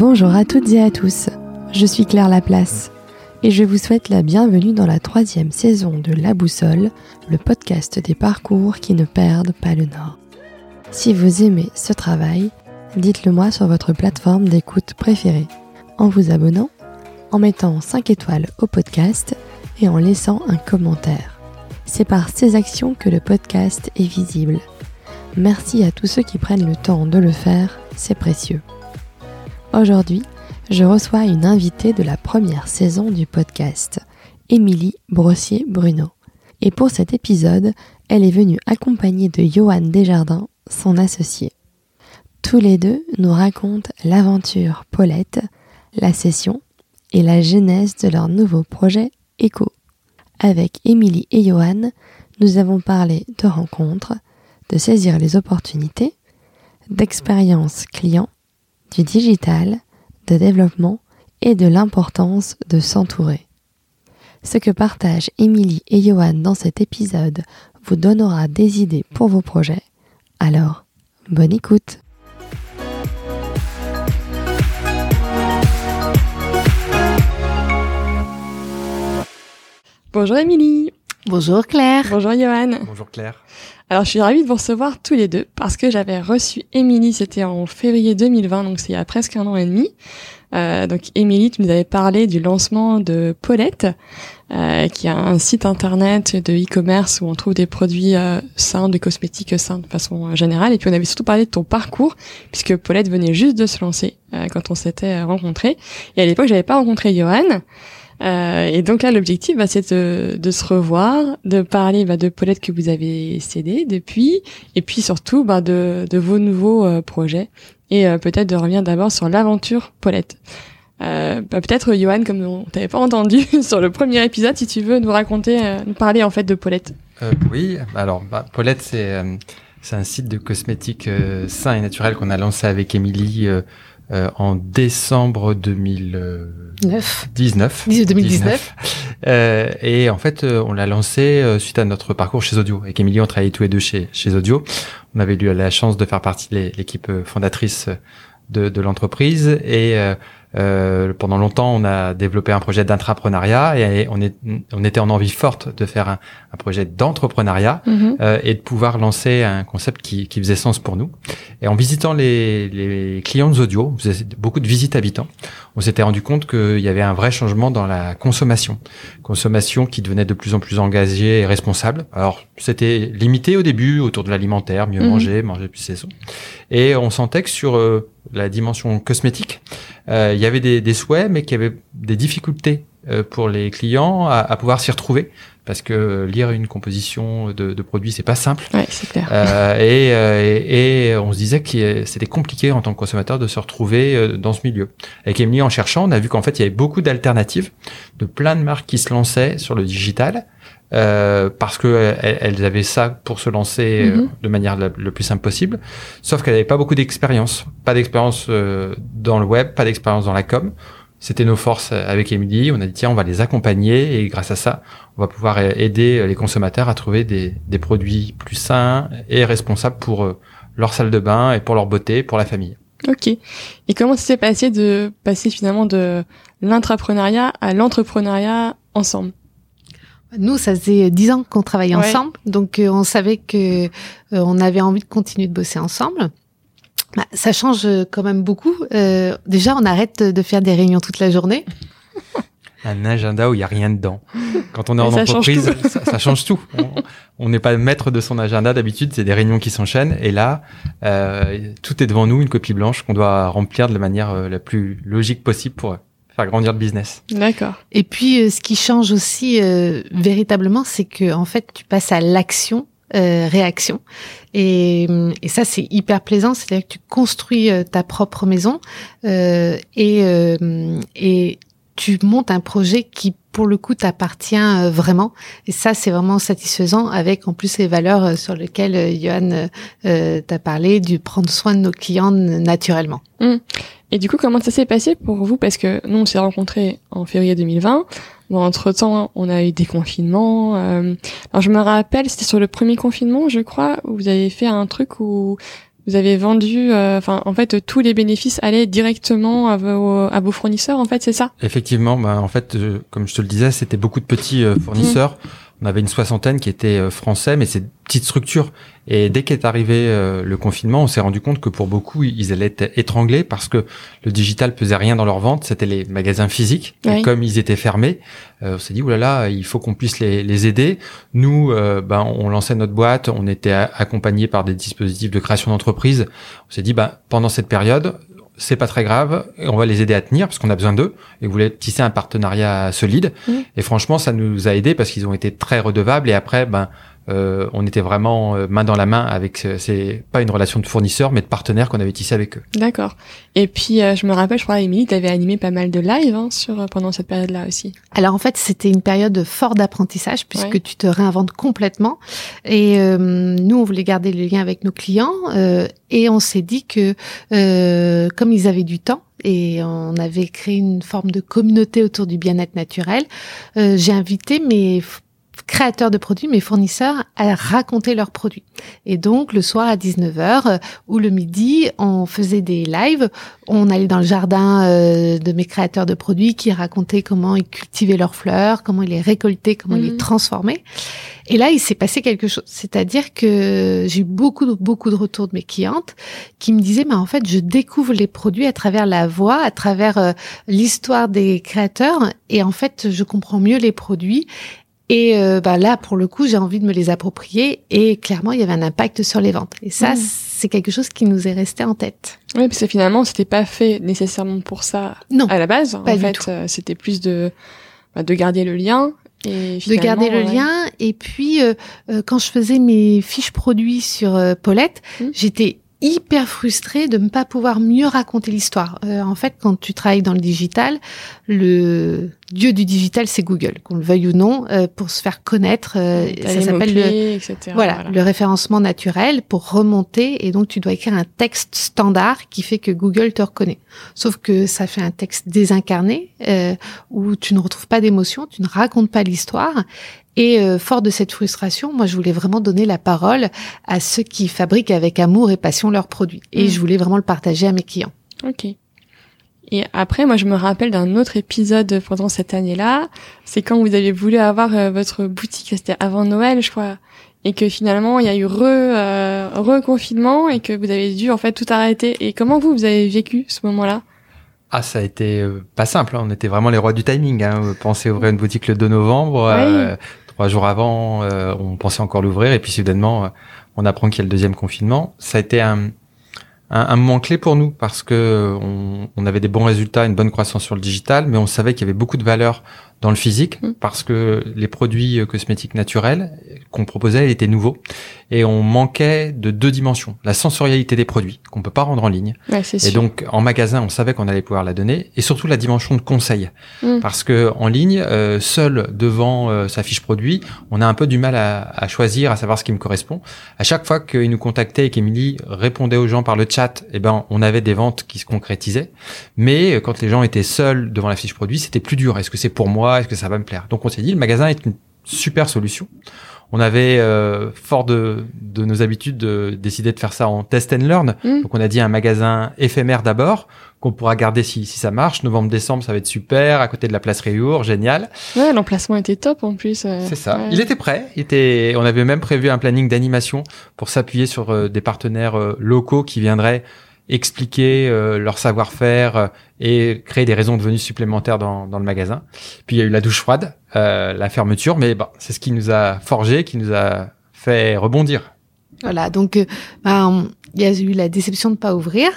Bonjour à toutes et à tous, je suis Claire Laplace et je vous souhaite la bienvenue dans la troisième saison de La Boussole, le podcast des parcours qui ne perdent pas le nord. Si vous aimez ce travail, dites-le moi sur votre plateforme d'écoute préférée, en vous abonnant, en mettant 5 étoiles au podcast et en laissant un commentaire. C'est par ces actions que le podcast est visible. Merci à tous ceux qui prennent le temps de le faire, c'est précieux. Aujourd'hui, je reçois une invitée de la première saison du podcast, Émilie Brossier-Bruno. Et pour cet épisode, elle est venue accompagnée de Johan Desjardins, son associé. Tous les deux nous racontent l'aventure Paulette, la session et la genèse de leur nouveau projet Echo. Avec Émilie et Johan, nous avons parlé de rencontres, de saisir les opportunités, d'expérience client, du digital, de développement et de l'importance de s'entourer. Ce que partagent Émilie et Johan dans cet épisode vous donnera des idées pour vos projets. Alors, bonne écoute Bonjour Émilie Bonjour Claire Bonjour Johan Bonjour Claire alors je suis ravie de vous recevoir tous les deux parce que j'avais reçu Émilie, c'était en février 2020, donc c'est il y a presque un an et demi. Euh, donc Émilie, tu nous avais parlé du lancement de Paulette, euh, qui a un site internet de e-commerce où on trouve des produits euh, sains, des cosmétiques sains de façon générale. Et puis on avait surtout parlé de ton parcours, puisque Paulette venait juste de se lancer euh, quand on s'était rencontrés. Et à l'époque, j'avais pas rencontré Johan. Euh, et donc là, l'objectif, bah, c'est de, de, se revoir, de parler bah, de Paulette que vous avez cédé depuis, et puis surtout bah, de, de vos nouveaux euh, projets, et euh, peut-être de revenir d'abord sur l'aventure Paulette. Euh, bah, peut-être Johan, comme on t'avait pas entendu sur le premier épisode, si tu veux nous raconter, nous parler en fait de Paulette. oui, alors bah, Paulette, c'est c'est un site de cosmétiques sains et naturels qu'on a lancé avec Émilie euh, en décembre 2019. 19. 2019. Euh, et en fait, euh, on l'a lancé euh, suite à notre parcours chez Audio. Avec Émilie, on travaillait tous les deux chez, chez Audio. On avait eu la chance de faire partie de l'équipe fondatrice de, de l'entreprise et euh, pendant longtemps, on a développé un projet d'intrapreneuriat et on, est, on était en envie forte de faire un, un projet d'entrepreneuriat mhm. euh, et de pouvoir lancer un concept qui, qui, faisait sens pour nous. Et en visitant les, les clients audio, on faisait beaucoup de visites habitants, on s'était rendu compte qu'il y avait un vrai changement dans la consommation. Consommation qui devenait de plus en plus engagée et responsable. Alors, c'était limité au début autour de l'alimentaire, mieux mhm. manger, manger plus saison. Et on sentait que sur euh, la dimension cosmétique, euh, il y avait des, des souhaits, mais qu'il y avait des difficultés euh, pour les clients à, à pouvoir s'y retrouver parce que lire une composition de, de produits c'est pas simple. Ouais, c'est clair. Euh, et, euh, et, on se disait que c'était compliqué en tant que consommateur de se retrouver euh, dans ce milieu. Avec Emily, en cherchant, on a vu qu'en fait il y avait beaucoup d'alternatives, de plein de marques qui se lançaient sur le digital. Euh, parce que elles, avaient ça pour se lancer mm-hmm. de manière le plus simple possible, sauf qu'elles n'avaient pas beaucoup d'expérience, pas d'expérience dans le web, pas d'expérience dans la com. C'était nos forces avec Emily. On a dit tiens, on va les accompagner et grâce à ça, on va pouvoir aider les consommateurs à trouver des, des produits plus sains et responsables pour euh, leur salle de bain et pour leur beauté, pour la famille. Ok. Et comment ça s'est passé de passer finalement de l'intrapreneuriat à l'entrepreneuriat ensemble? Nous, ça faisait dix ans qu'on travaillait ensemble, donc euh, on savait que euh, on avait envie de continuer de bosser ensemble. Bah, ça change quand même beaucoup. Euh, déjà, on arrête de faire des réunions toute la journée. Un agenda où il y a rien dedans. Quand on est en entreprise, ça, change tout. On n'est pas maître de son agenda d'habitude, c'est des réunions qui s'enchaînent. Et là, euh, tout est devant nous, une copie blanche qu'on doit remplir de la manière euh, la plus logique possible pour faire grandir le business. D'accord. Et puis, euh, ce qui change aussi euh, véritablement, c'est que en fait, tu passes à l'action euh, réaction. Et, et ça, c'est hyper plaisant. C'est-à-dire que tu construis euh, ta propre maison euh, et, euh, et tu montes un projet qui, pour le coup, t'appartient vraiment. Et ça, c'est vraiment satisfaisant avec en plus les valeurs sur lesquelles Johan t'a parlé, du prendre soin de nos clients naturellement. Mmh. Et du coup, comment ça s'est passé pour vous? Parce que nous, on s'est rencontrés en février 2020. Bon, entre temps, on a eu des confinements. Euh... Alors, je me rappelle, c'était sur le premier confinement, je crois, où vous avez fait un truc où vous avez vendu, enfin en fait tous les bénéfices allaient directement à vos, à vos fournisseurs en fait, c'est ça? Effectivement, bah, en fait, comme je te le disais, c'était beaucoup de petits fournisseurs. Mmh. On avait une soixantaine qui étaient euh, français, mais c'est petite structure. Et dès qu'est arrivé euh, le confinement, on s'est rendu compte que pour beaucoup, ils allaient être étranglés parce que le digital pesait rien dans leur vente. C'était les magasins physiques. Et comme ils étaient fermés, euh, on s'est dit, oulala, il faut qu'on puisse les, les, aider. Nous, ben, on lançait notre boîte, on était accompagnés par des dispositifs de création d'entreprise. On s'est dit, ben, pendant cette période, c'est pas très grave, on va les aider à tenir parce qu'on a besoin d'eux et vous voulez tisser un partenariat solide. Mmh. Et franchement, ça nous a aidé parce qu'ils ont été très redevables et après, ben, euh, on était vraiment euh, main dans la main avec euh, c'est pas une relation de fournisseur mais de partenaire qu'on avait tissé avec eux. D'accord. Et puis je me rappelle, je crois, Émilie, tu avais animé pas mal de lives hein, sur pendant cette période-là aussi. Alors en fait, c'était une période forte d'apprentissage puisque tu te réinventes complètement. Et nous, on voulait garder le lien avec nos clients et on s'est dit que comme ils avaient du temps, et on avait créé une forme de communauté autour du bien-être naturel. J'ai invité mes créateurs de produits, mes fournisseurs, à raconter leurs produits. Et donc, le soir à 19h euh, ou le midi, on faisait des lives. On allait dans le jardin euh, de mes créateurs de produits qui racontaient comment ils cultivaient leurs fleurs, comment ils les récoltaient, comment ils les mhm. transformaient. Et là, il s'est passé quelque chose. C'est-à-dire que j'ai eu beaucoup, beaucoup de retours de mes clientes qui me disaient, mais en fait, je découvre les produits à travers la voix, à travers euh, l'histoire des créateurs. Et en fait, je comprends mieux les produits et euh, bah là, pour le coup, j'ai envie de me les approprier et clairement, il y avait un impact sur les ventes. Et ça, mmh. c'est quelque chose qui nous est resté en tête. Oui, parce que finalement, c'était pas fait nécessairement pour ça non, à la base. en fait, euh, c'était plus de bah, de garder le lien. Et de garder le lien et puis euh, quand je faisais mes fiches produits sur Paulette, mmh. j'étais hyper frustrée de ne pas pouvoir mieux raconter l'histoire. Euh, en fait, quand tu travailles dans le digital, le dieu du digital, c'est Google, qu'on le veuille ou non, euh, pour se faire connaître. Euh, ça s'appelle le voilà, le référencement naturel pour remonter. Et donc, tu dois écrire un texte standard qui fait que Google te reconnaît. Sauf que ça fait un texte désincarné où tu ne retrouves pas d'émotion, tu ne racontes pas l'histoire. Et euh, fort de cette frustration, moi, je voulais vraiment donner la parole à ceux qui fabriquent avec amour et passion leurs produits. Et mm. je voulais vraiment le partager à mes clients. Ok. Et après, moi, je me rappelle d'un autre épisode pendant cette année-là. C'est quand vous avez voulu avoir euh, votre boutique, c'était avant Noël, je crois. Et que finalement, il y a eu re, euh, reconfinement et que vous avez dû en fait tout arrêter. Et comment vous, vous avez vécu ce moment-là? Ah, ça a été euh, pas simple. Hein. On était vraiment les rois du timing. Hein. Pensez ouvrir une boutique le 2 novembre. Euh, trois jours avant, euh, on pensait encore l'ouvrir. Et puis soudainement, on apprend qu'il y a le deuxième confinement. Ça a été un, un, moment clé pour nous parce que on, on, avait des bons résultats, une bonne croissance sur le digital, mais on savait qu'il y avait beaucoup de valeur dans le physique mmh. parce que les produits cosmétiques naturels qu'on proposait étaient nouveaux et on manquait de deux dimensions la sensorialité des produits qu'on peut pas rendre en ligne. Et donc en magasin on savait qu'on allait pouvoir la donner et surtout la dimension de conseil. Mmh. parce que en ligne euh, seul devant euh, sa fiche produit on a un peu du mal à, à, choisir à savoir ce qui me correspond. À chaque fois qu'il nous contactait et qu'Emilie répondait aux gens par le chat et eh ben on avait des ventes qui se concrétisaient. Mais euh, quand les gens étaient seuls devant la fiche produit c'était plus dur. Est-ce que c'est pour moi est-ce que ça va me plaire? Donc on s'est dit le magasin est une super solution on avait, euh, fort de, de, nos habitudes, de, décidé de faire ça en test and learn. Mm. Donc on a dit un magasin éphémère d'abord, qu'on pourra garder si, si ça marche. Novembre-décembre, ça va être super, à côté de la place Réour, génial. Ouais, l'emplacement était top en plus. Euh, C'est ça. Il était prêt. Il était, on avait même prévu un planning d'animation pour s'appuyer sur euh, des partenaires locaux qui viendraient expliquer euh, leur savoir-faire euh, et créer des raisons de venue supplémentaires dans, dans, le magasin. Puis il y a eu la douche froide, euh, la fermeture, mais bon, c'est ce qui nous a forgé, qui nous a fait rebondir. Voilà, donc ben, il y a eu la déception de pas ouvrir,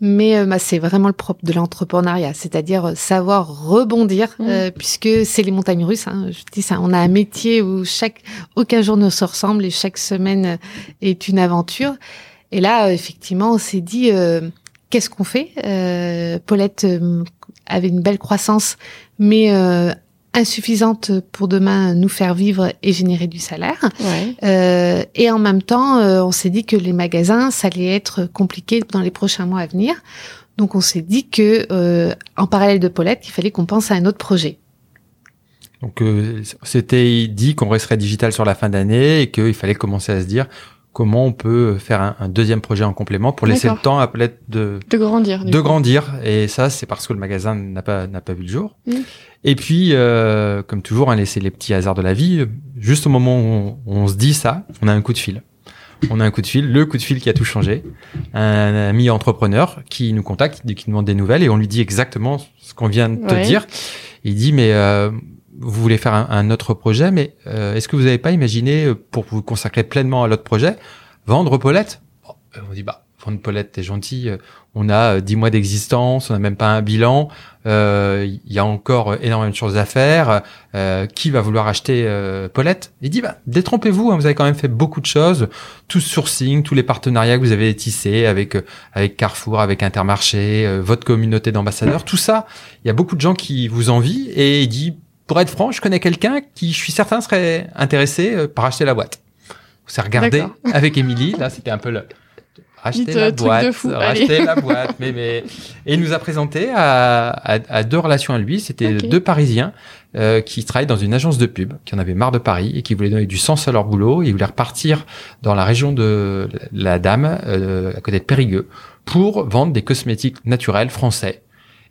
mais bah, c'est vraiment le propre de l'entrepreneuriat, c'est-à-dire savoir rebondir, mmh. puisque c'est les montagnes russes. Hein, je dis ça, on a un métier où chaque aucun jour ne se ressemble et chaque semaine est une aventure. Et là, effectivement, on s'est dit, euh, qu'est-ce qu'on fait? Euh, Paulette euh, avait une belle croissance, mais insuffisante pour demain nous faire vivre et générer du salaire. et en même temps, on s'est dit que les magasins, ça allait être compliqué dans les prochains mois à venir. Donc on s'est dit que en parallèle de Paulette, il fallait qu'on pense à un autre projet. Donc c'était dit qu'on resterait digital sur la fin d'année et qu'il fallait commencer à se dire comment on peut faire un, un deuxième projet en complément pour laisser le temps à Paulette de, De grandir. de coup. grandir. Et ça, c'est parce que le magasin n'a pas n'a pas vu le jour. Mm. Et puis, euh, comme toujours, hein, laisser les petits hasards de la vie. Juste au moment où on, on se dit ça, on a un coup de fil. On a un coup de fil, le coup de fil qui a tout changé. Un ami entrepreneur qui nous contacte, qui nous demande des nouvelles et on lui dit exactement ce qu'on vient de te dire. Il dit mais euh, vous voulez faire un, un autre projet, mais euh, est-ce que vous n'avez pas imaginé euh, pour vous consacrer pleinement à l'autre projet, vendre Paulette? Euh, On dit bah vendre Paulette, t'es gentil. euh, On a euh, 10 mois d'existence, on n'a même pas un bilan. Il y a encore énormément de choses à faire. qui va vouloir acheter Paulette? Il dit bah détrompez-vous, hein, vous avez quand même fait beaucoup de choses, tout sourcing, tous les partenariats que vous avez tissés avec avec Carrefour, avec Intermarché, votre communauté d'ambassadeurs, tout ça. Il y a beaucoup de gens qui vous envient et il dit pour être franc, je connais quelqu'un qui, je suis certain, serait intéressé euh, par acheter la boîte. On s'est regardé avec Émilie. Là, c'était un peu le racheter Dites, la euh, boîte, fou, racheter la boîte. Mais mais et il nous a présenté à, à, à deux relations à lui. C'était deux Parisiens euh, qui travaillent dans une agence de pub, qui en avaient marre de Paris et qui voulaient donner du sens à leur boulot. Ils voulaient repartir dans la région de la Dame, euh, à côté de Périgueux, pour vendre des cosmétiques naturels français.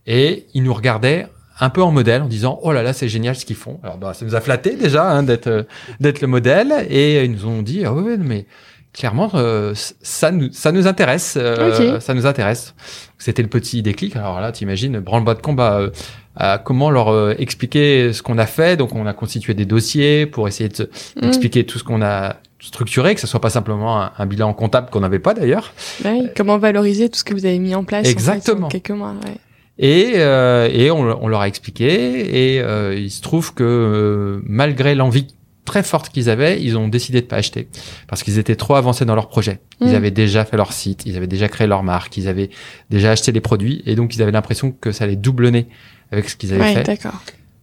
Et ils nous regardaient un peu en modèle en disant oh là là c'est génial ce qu'ils font alors bah, ça nous a flatté déjà hein, d'être euh, d'être le modèle et ils nous ont dit ah mais clairement euh, ça nous ça nous intéresse euh, ça nous intéresse c'était le petit déclic alors là t'imagines branle-bas de combat euh, à comment leur euh, expliquer ce qu'on a fait donc on a constitué des dossiers pour essayer de Mm. expliquer tout ce qu'on a structuré que ce soit pas simplement un, un bilan comptable qu'on n'avait pas d'ailleurs Ouais, comment valoriser tout ce que vous avez mis en place en fait, Exactement. en quelques mois. Ouais. Et, euh, et on, on leur a expliqué, et euh, il se trouve que euh, malgré l'envie très forte qu'ils avaient, ils ont décidé de pas acheter parce qu'ils étaient trop avancés dans leur projet. Ils Mm. avaient déjà fait leur site, ils avaient déjà créé leur marque, ils avaient déjà acheté les produits, et donc ils avaient l'impression que ça allait doublonner avec ce qu'ils avaient Ouais, fait. d'accord.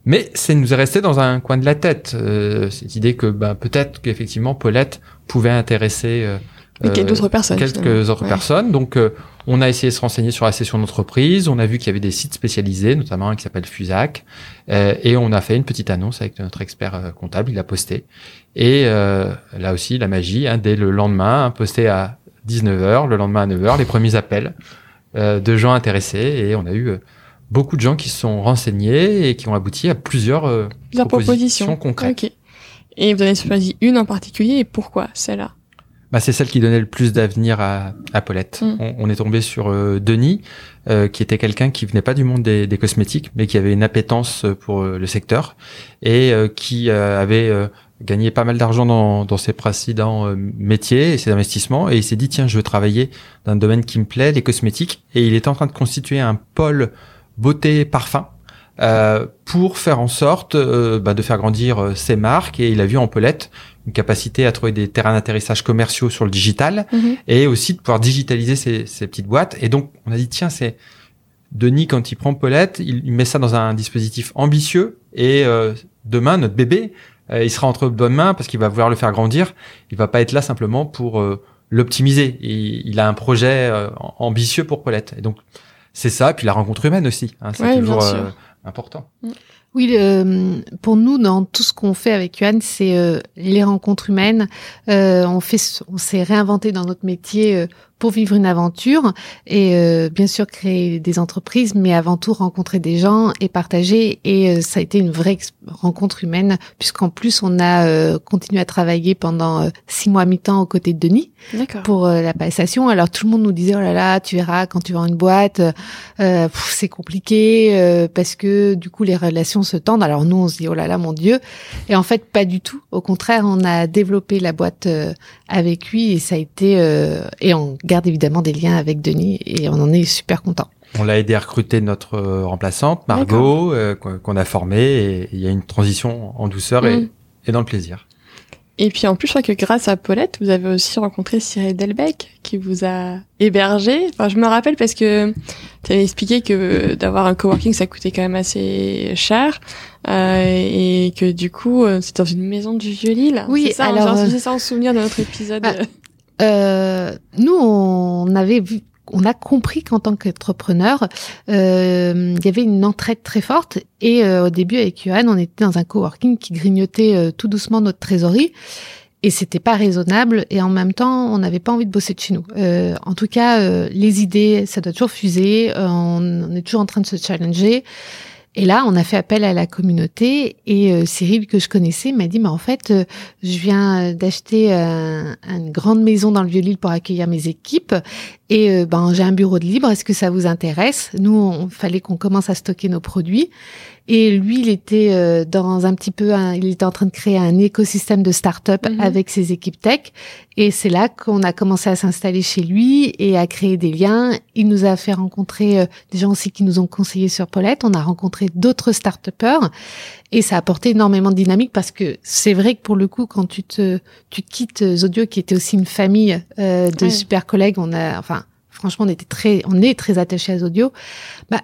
Mais ça nous est resté dans un coin de la tête euh, cette idée que ben, peut-être qu'effectivement Paulette pouvait intéresser euh, Et qu'il y a euh, personnes. quelques finalement. autres Ouais. personnes. Donc, euh, on a essayé de se renseigner sur la session d'entreprise. On a vu qu'il y avait des sites spécialisés, notamment un qui s'appelle Fusac. Euh, et on a fait une petite annonce avec notre expert euh, comptable. Il a posté. Et euh, là aussi, la magie, hein, dès le lendemain, hein, posté à 19h, le lendemain à 9h, les premiers appels euh, de gens intéressés. Et on a eu beaucoup de gens qui se sont renseignés et qui ont abouti à plusieurs, euh, propositions, propositions. concrètes. Et vous en avez choisi une en particulier et pourquoi celle-là? Bah, c'est celle qui donnait le plus d'avenir à, à Paulette. Mm. On, on est tombé sur euh, Denis, euh, qui était quelqu'un qui venait pas du monde des, des cosmétiques, mais qui avait une appétence pour euh, le secteur et euh, qui euh, avait euh, gagné pas mal d'argent dans, dans ses précédents métiers et ses investissements. Et il s'est dit tiens, je veux travailler dans un domaine qui me plaît, les cosmétiques. Et il était en train de constituer un pôle beauté parfum. Euh, pour faire en sorte euh, bah, de faire grandir euh, ses marques et il a vu en Paulette une capacité à trouver des terrains d'atterrissage commerciaux sur le digital Mhm. et aussi de pouvoir digitaliser ces, ces petites boîtes. Et donc, on a dit, tiens, c'est Denis, quand il prend Paulette, il, il met ça dans un dispositif ambitieux et euh, demain, notre bébé, euh, il sera entre bonnes mains parce qu'il va vouloir le faire grandir. Il va pas être là simplement pour euh, l'optimiser. Il, il a un projet euh, ambitieux pour Paulette. Et donc, c'est ça. Puis la rencontre humaine aussi. Hein, c'est Ouais, toujours euh, important. Oui, euh, pour nous, dans tout ce qu'on fait avec Yohan, c'est euh, les rencontres humaines. Euh, on fait, on s'est réinventé dans notre métier euh, pour vivre une aventure et euh, bien sûr créer des entreprises, mais avant tout rencontrer des gens et partager. Et euh, ça a été une vraie rencontre humaine, puisqu'en plus on a euh, continué à travailler pendant euh, six mois mi-temps aux côtés de Denis pour euh, la passation. Alors tout le monde nous disait oh là là, tu verras quand tu vends une boîte, euh, c'est compliqué euh, parce que du coup les relations se tendent. Alors nous on se dit oh là là mon dieu. Et en fait pas du tout. Au contraire, on a développé la boîte euh, avec lui et ça a été euh, et on garde évidemment des liens avec Denis et on en est super content. On l'a aidé à recruter notre euh, remplaçante, Margot, euh, qu'on a formée. Et il y a une transition en douceur et, Mm. et dans le plaisir. Et puis en plus, je crois que grâce à Paulette, vous avez aussi rencontré Cyril Delbecq qui vous a hébergé. Enfin, je me rappelle parce que tu avais expliqué que d'avoir un coworking, ça coûtait quand même assez cher. Euh, et que du coup, euh, c'est dans une maison du Vieux-Lille. Oui, C'est ça, alors, genre, euh, j'ai ça en souvenir de notre épisode. bah, Euh, nous, on avait on a compris qu'en tant qu'entrepreneur, euh, il y avait une entraide très forte. Et euh, au début, avec Johan, on était dans un coworking qui grignotait tout doucement notre trésorerie. et c'était pas raisonnable et en même temps on n'avait pas envie de bosser de chez nous. En tout cas, les idées, ça doit toujours fuser. On, est toujours en train de se challenger. Et là, on a fait appel à la communauté et euh, Cyril que je connaissais m'a dit mais en fait, euh, je viens d'acheter une grande maison dans le Vieux-Lille pour accueillir mes équipes et ben j'ai un bureau de libre. Est-ce que ça vous intéresse? Nous, on fallait qu'on commence à stocker nos produits et lui, il était euh, dans un petit peu, il était en train de créer un écosystème de start-up mhm. avec ses équipes tech. Et c'est là qu'on a commencé à s'installer chez lui et à créer des liens. Il nous a fait rencontrer euh, des gens aussi qui nous ont conseillé sur Paulette. On a rencontré d'autres start-upers et ça a apporté énormément de dynamique parce que c'est vrai que pour le coup, quand tu te, tu quittes Zodio, qui était aussi une famille euh, de super collègues, on a, enfin, franchement, on était très, on est très attachés à Zodio. Bah,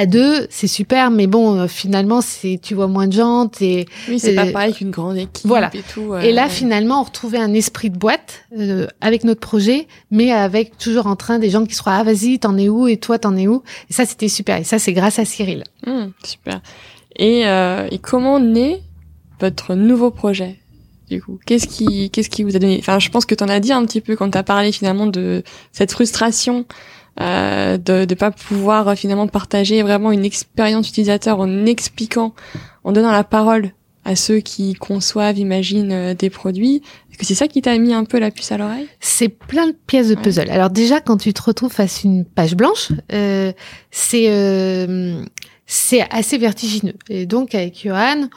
à deux, c'est super, mais bon, euh, finalement, c'est tu vois moins de gens. Et oui, c'est pas pareil qu'une grande équipe voilà. et tout. et là, finalement, on retrouvait un esprit de boîte euh, avec notre projet, mais avec toujours en train des gens qui se ah vas-y, t'en es où et toi t'en es où. Et ça, c'était super. Et ça, c'est grâce à Cyril. Mmh, super. Et, euh, et comment naît votre nouveau projet du coup? Qu'est-ce qui, qu'est-ce qui vous a donné? Enfin, je pense que t'en as dit un petit peu quand t'as parlé finalement de cette frustration euh, de ne pas pouvoir euh, finalement partager vraiment une expérience utilisateur en expliquant, en donnant la parole à ceux qui conçoivent, imaginent euh, des produits. Est-ce que c'est ça qui t'a mis un peu la puce à l'oreille? C'est plein de pièces de puzzle. Alors déjà, quand tu te retrouves face à une page blanche, euh, c'est euh, c'est assez vertigineux. Et donc avec Johan,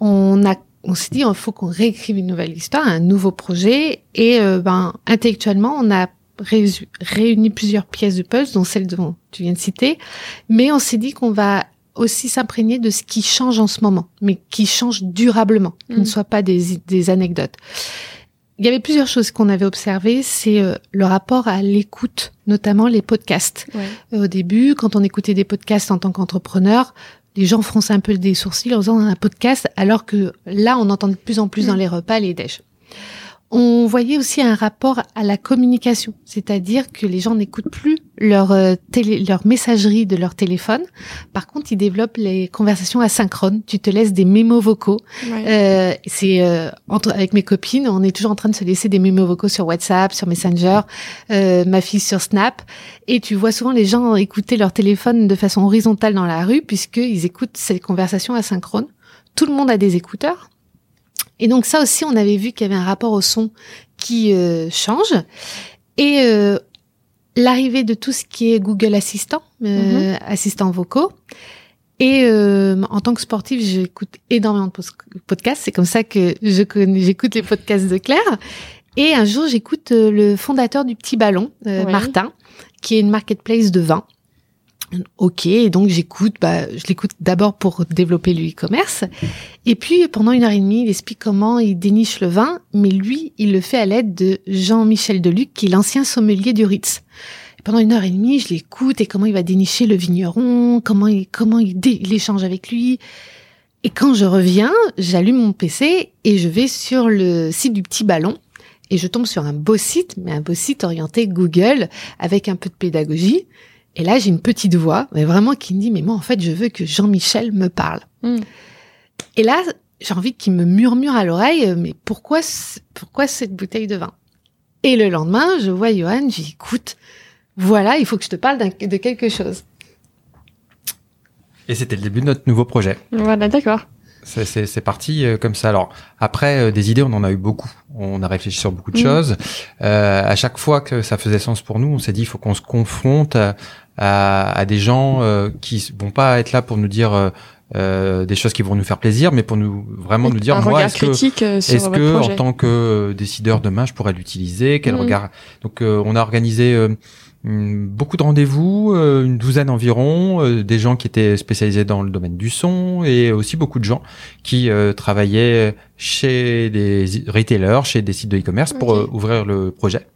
on a on s'est dit il faut qu'on réécrive une nouvelle histoire, un nouveau projet. Et ben intellectuellement, on a réuni plusieurs pièces de puzzle, dont celle dont tu viens de citer, mais on s'est dit qu'on va aussi s'imprégner de ce qui change en ce moment, mais qui change durablement, qui ne mm. soit pas des, des, anecdotes. Il y avait plusieurs choses qu'on avait observées, c'est euh, le rapport à l'écoute, notamment les podcasts. au début, quand on écoutait des podcasts en tant qu'entrepreneur, les gens fronçaient un peu des sourcils en faisant un podcast, alors que là, on entend de plus en plus dans mm. les repas les déj. On voyait aussi un rapport à la communication, c'est-à-dire que les gens n'écoutent plus leur euh, télé, leur messagerie de leur téléphone. Par contre, ils développent les conversations asynchrones. Tu te laisses des mémos vocaux. Euh, c'est euh, entre avec mes copines, on est toujours en train de se laisser des mémos vocaux sur WhatsApp, sur Messenger, euh, ma fille sur Snap, et tu vois souvent les gens écouter leur téléphone de façon horizontale dans la rue puisqu'ils écoutent ces conversations asynchrones. Tout le monde a des écouteurs et donc ça aussi, on avait vu qu'il y avait un rapport au son qui euh, change. Et euh, l'arrivée de tout ce qui est Google Assistant, euh, mhm. assistant vocaux. Et euh, en tant que sportive, j'écoute énormément de podcasts. C'est comme ça que je j'écoute les podcasts de Claire. Et un jour, j'écoute le fondateur du Petit Ballon, Martin, qui est une marketplace de vin. Ok, donc j'écoute, bah, je l'écoute d'abord pour développer le e-commerce. Et puis pendant une heure et demie, il explique comment il déniche le vin, mais lui, il le fait à l'aide de Jean-Michel Deluc, qui est l'ancien sommelier du Ritz. pendant une heure et demie, je l'écoute et comment il va dénicher le vigneron, comment il, comment il, il échange avec lui. Et quand je reviens, j'allume mon PC et je vais sur le site du petit ballon et je tombe sur un beau site, mais un beau site orienté Google avec un peu de pédagogie. Et là, j'ai une petite voix, mais vraiment qui me dit, mais moi, en fait, je veux que Jean-Michel me parle. Hmm. Et là, j'ai envie qu'il me murmure à l'oreille, euh, mais pourquoi, pourquoi cette bouteille de vin? Et le lendemain, je vois Johan, j'écoute, voilà, il faut que je te parle de quelque chose. Et c'était le début de notre nouveau projet. Voilà, d'accord. C'est parti euh, comme ça. Alors après, euh, des idées, on en a eu beaucoup. On a réfléchi sur beaucoup de hmm. choses. Euh, à chaque fois que ça faisait sens pour nous, on s'est dit il faut qu'on se confronte à, à, des gens euh, qui vont pas être là pour nous dire euh, euh, des choses qui vont nous faire plaisir, mais pour nous vraiment nous dire moi est-ce que est-ce que en tant que décideur demain je pourrais l'utiliser? Quel mm. regard? Donc on a organisé beaucoup de rendez-vous, une douzaine environ, des gens qui étaient spécialisés dans le domaine du son et aussi beaucoup de gens qui travaillaient chez des retailers, chez des sites de e-commerce pour ouvrir le projet.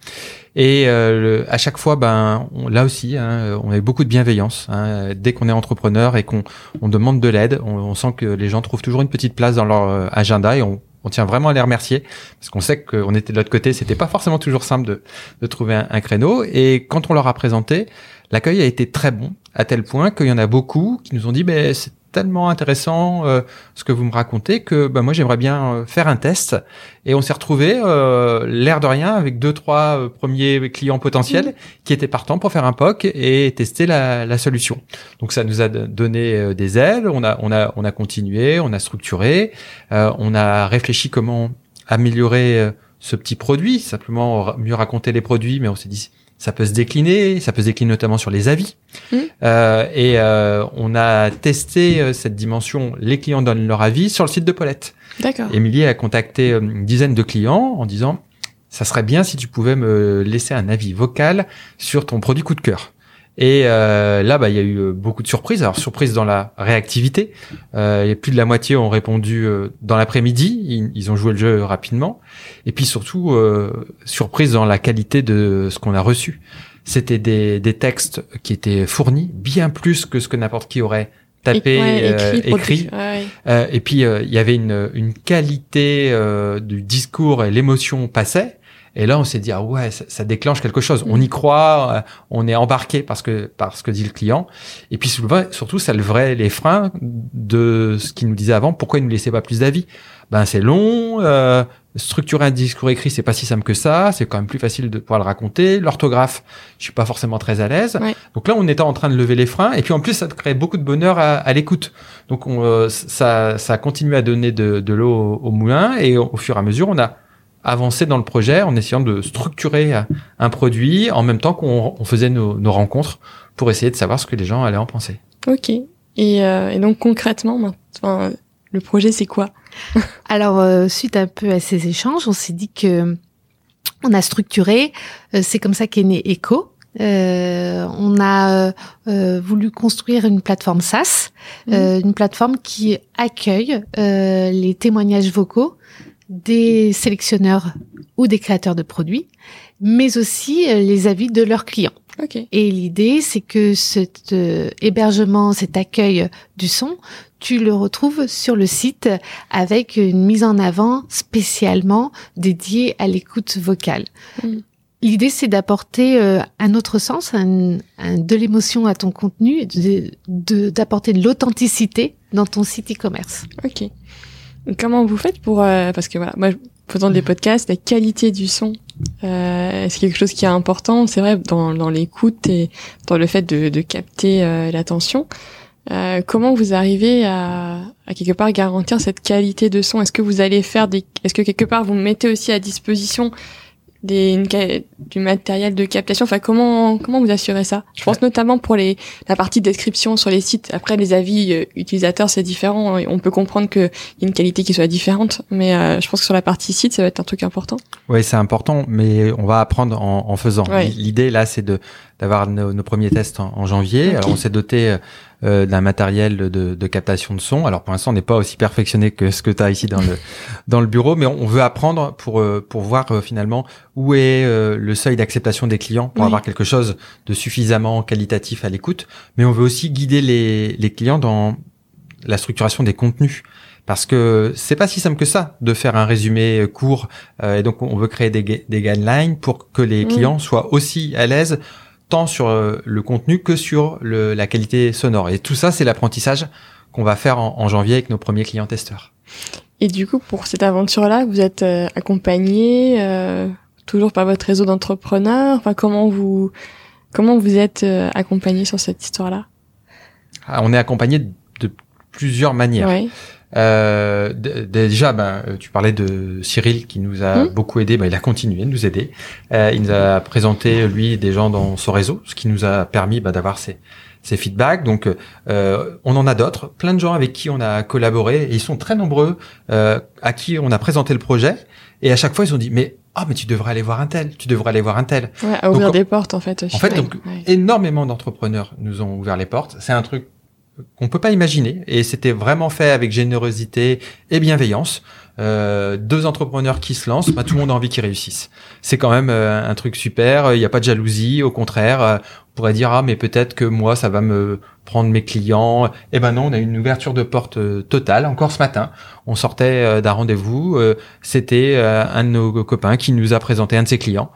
Et euh, à chaque fois, ben là aussi, hein, on a beaucoup de bienveillance. Hein. Dès qu'on est entrepreneur et qu'on on demande de l'aide, on, sent que les gens trouvent toujours une petite place dans leur euh, agenda et on, on tient vraiment à les remercier parce qu'on sait qu'on était de l'autre côté. C'était pas forcément toujours simple de, trouver un, un, créneau. Et quand on leur a présenté, l'accueil a été très bon à tel point qu'il y en a beaucoup qui nous ont dit, ben tellement intéressant euh, ce que vous me racontez que bah, moi j'aimerais bien euh, faire un test. Et on s'est retrouvé euh, l'air de rien avec deux trois euh, premiers clients potentiels qui étaient partants pour faire un POC et tester la, la solution. Donc ça nous a donné euh, des ailes. On a on a on a continué, on a structuré, on a réfléchi comment améliorer ce petit produit, simplement mieux raconter les produits, mais on s'est dit ça peut se décliner, ça peut se décliner notamment sur les avis. Mhm. Euh, et euh, on a testé euh, cette dimension, les clients donnent leur avis sur le site de Paulette. D'accord. Émilie a contacté une dizaine de clients en disant ça serait bien si tu pouvais me laisser un avis vocal sur ton produit coup de cœur. Et euh, là, bah, il y a eu euh, beaucoup de surprises. Alors, surprise dans la réactivité. Euh, et plus de la moitié ont répondu euh, dans l'après-midi. Ils, ils ont joué le jeu rapidement. Et puis surtout, euh, surprise dans la qualité de ce qu'on a reçu. C'était des, des textes qui étaient fournis, bien plus que ce que n'importe qui aurait tapé, Ouais, euh, écrit, produit. écrit. Ouais, Euh, et puis euh, il y avait une, une qualité euh, du discours et l'émotion passait. Et là, on s'est dit ah ouais, ça, ça déclenche quelque chose. On y croit, euh, on est embarqué parce que parce que dit le client. Et puis surtout, ça levait les freins de ce qu'il nous disait avant. Pourquoi il nous laissait pas plus d'avis? Ben c'est long. Euh, structurer un discours écrit, c'est pas si simple que ça. C'est quand même plus facile de pouvoir le raconter. L'orthographe, je suis pas forcément très à l'aise. Ouais. Donc là, on était en train de lever les freins. Et puis en plus, ça crée beaucoup de bonheur à, à l'écoute. Donc on, euh, ça, ça a continué à donner de, de l'eau au, au moulin. Et au, au fur et à mesure, on a avancé dans le projet en essayant de structurer euh, un produit en même temps qu'on on faisait nos, nos rencontres pour essayer de savoir ce que les gens allaient en penser. Ok. Et, euh, et donc concrètement, maintenant, le projet c'est quoi Alors, euh, suite un peu à ces échanges, on s'est dit que on a structuré. euh, c'est comme ça qu'est né Echo. Euh, on a euh, euh, voulu construire une plateforme SaaS, euh, une plateforme qui accueille euh, les témoignages vocaux des sélectionneurs ou des créateurs de produits, mais aussi euh, les avis de leurs clients. Ok. Et l'idée, c'est que cet euh, hébergement, cet accueil du son, tu le retrouves sur le site avec une mise en avant spécialement dédiée à l'écoute vocale. Mm. L'idée, c'est d'apporter euh, un autre sens, un, un- de l'émotion à ton contenu, et de- de- d'apporter de, l'authenticité dans ton site e-commerce. Ok. Comment vous faites pour euh, parce que voilà, moi faisant des podcasts, la qualité du son, euh, c'est quelque chose qui est important? C'est vrai dans, dans l'écoute et dans le fait de, de capter euh, l'attention. Euh, comment vous arrivez à, à quelque part garantir cette qualité de son? Est-ce que vous allez faire des Est-ce que quelque part vous mettez aussi à disposition des une du matériel de captation Enfin, comment comment vous assurez ça? Je pense notamment pour les la partie description sur les sites. Après, les avis euh, utilisateurs, c'est différent. On peut comprendre qu'il y a une qualité qui soit différente, mais euh, je pense que sur la partie site, ça va être un truc important. Oui, c'est important, mais on va apprendre en, en faisant. Ouais. L'idée là, c'est de d'avoir nos, nos premiers tests en, en janvier. Alors, on s'est doté euh, d'un matériel de, de captation de son. Alors pour l'instant, on n'est pas aussi perfectionné que ce que tu as ici dans le dans le bureau, mais on, on veut apprendre pour euh, pour voir euh, finalement où est euh, le seuil d'acceptation des clients pour Oui. avoir quelque chose de suffisamment qualitatif à l'écoute. Mais on veut aussi guider les les clients dans la structuration des contenus. Parce que c'est pas si simple que ça de faire un résumé euh, court euh, et donc on veut créer des, des guidelines pour que les clients soient aussi à l'aise tant sur euh, le contenu que sur le, la qualité sonore. Et tout ça, c'est l'apprentissage qu'on va faire en, en janvier avec nos premiers clients testeurs. Et du coup, pour cette aventure-là, vous êtes euh, accompagné euh, toujours par votre réseau d'entrepreneurs? Enfin, comment vous comment vous êtes euh, accompagné sur cette histoire-là? Ah, on est accompagné de plusieurs manières. Ouais. Euh, déjà, ben, euh, tu parlais de Cyril qui nous a Mm. beaucoup aidé. Ben, il a continué de nous aider. Euh, il nous a présenté lui des gens dans son réseau, ce qui nous a permis ben, d'avoir ces, ces feedbacks. Donc, euh, on en a d'autres, plein de gens avec qui on a collaboré et ils sont très nombreux euh, à qui on a présenté le projet. Et à chaque fois, ils ont dit mais ah mais tu devrais aller voir un tel, tu devrais aller voir un tel. Ouais, à ouvrir Donc, des portes en fait. en fait, donc, Ouais. énormément d'entrepreneurs nous ont ouvert les portes. C'est un truc qu'on peut pas imaginer et c'était vraiment fait avec générosité et bienveillance. Euh, deux entrepreneurs qui se lancent, bah, tout le monde a envie qu'ils réussissent. C'est quand même euh, un truc super. Il n'y a pas de jalousie, au contraire. euh, on pourrait dire ah mais peut-être que moi ça va me prendre mes clients. Eh ben non, on a une ouverture de porte euh, totale. Encore ce matin, on sortait euh, d'un rendez-vous. euh, C'était un de nos copains qui nous a présenté un de ses clients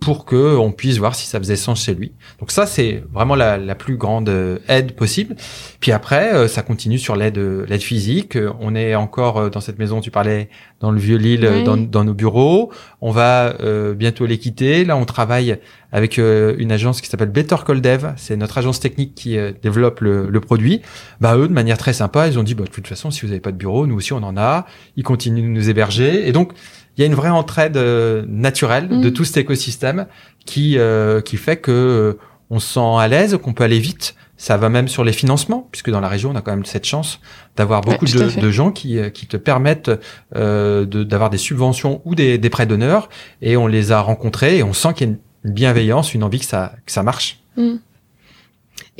pour que on puisse voir si ça faisait sens chez lui. Donc ça, c'est vraiment la, la plus grande aide possible. Puis après, ça continue sur l'aide l'aide physique. On est encore dans cette maison. Tu parlais dans le vieux Lille, Oui. dans, dans nos bureaux. On va bientôt les quitter. Là, on travaille avec une agence qui s'appelle Better Call Dev. C'est notre agence technique qui euh, le, le produit. Bah eux, de manière très sympa, ils ont dit bah, de toute façon, si vous n'avez pas de bureau, nous aussi on en a. Ils continuent de nous héberger. Et donc, il y a une vraie entraide euh, naturelle Mm. de tout cet écosystème qui euh, qui fait que euh, on se sent à l'aise, qu'on peut aller vite. Ça va même sur les financements, puisque dans la région, on a quand même cette chance d'avoir beaucoup de, gens qui, euh, qui te permettent euh, de- d'avoir des subventions ou des, des prêts d'honneur. Et on les a rencontrés et on sent qu'il y a une une bienveillance, une envie que ça, que ça marche. Mm.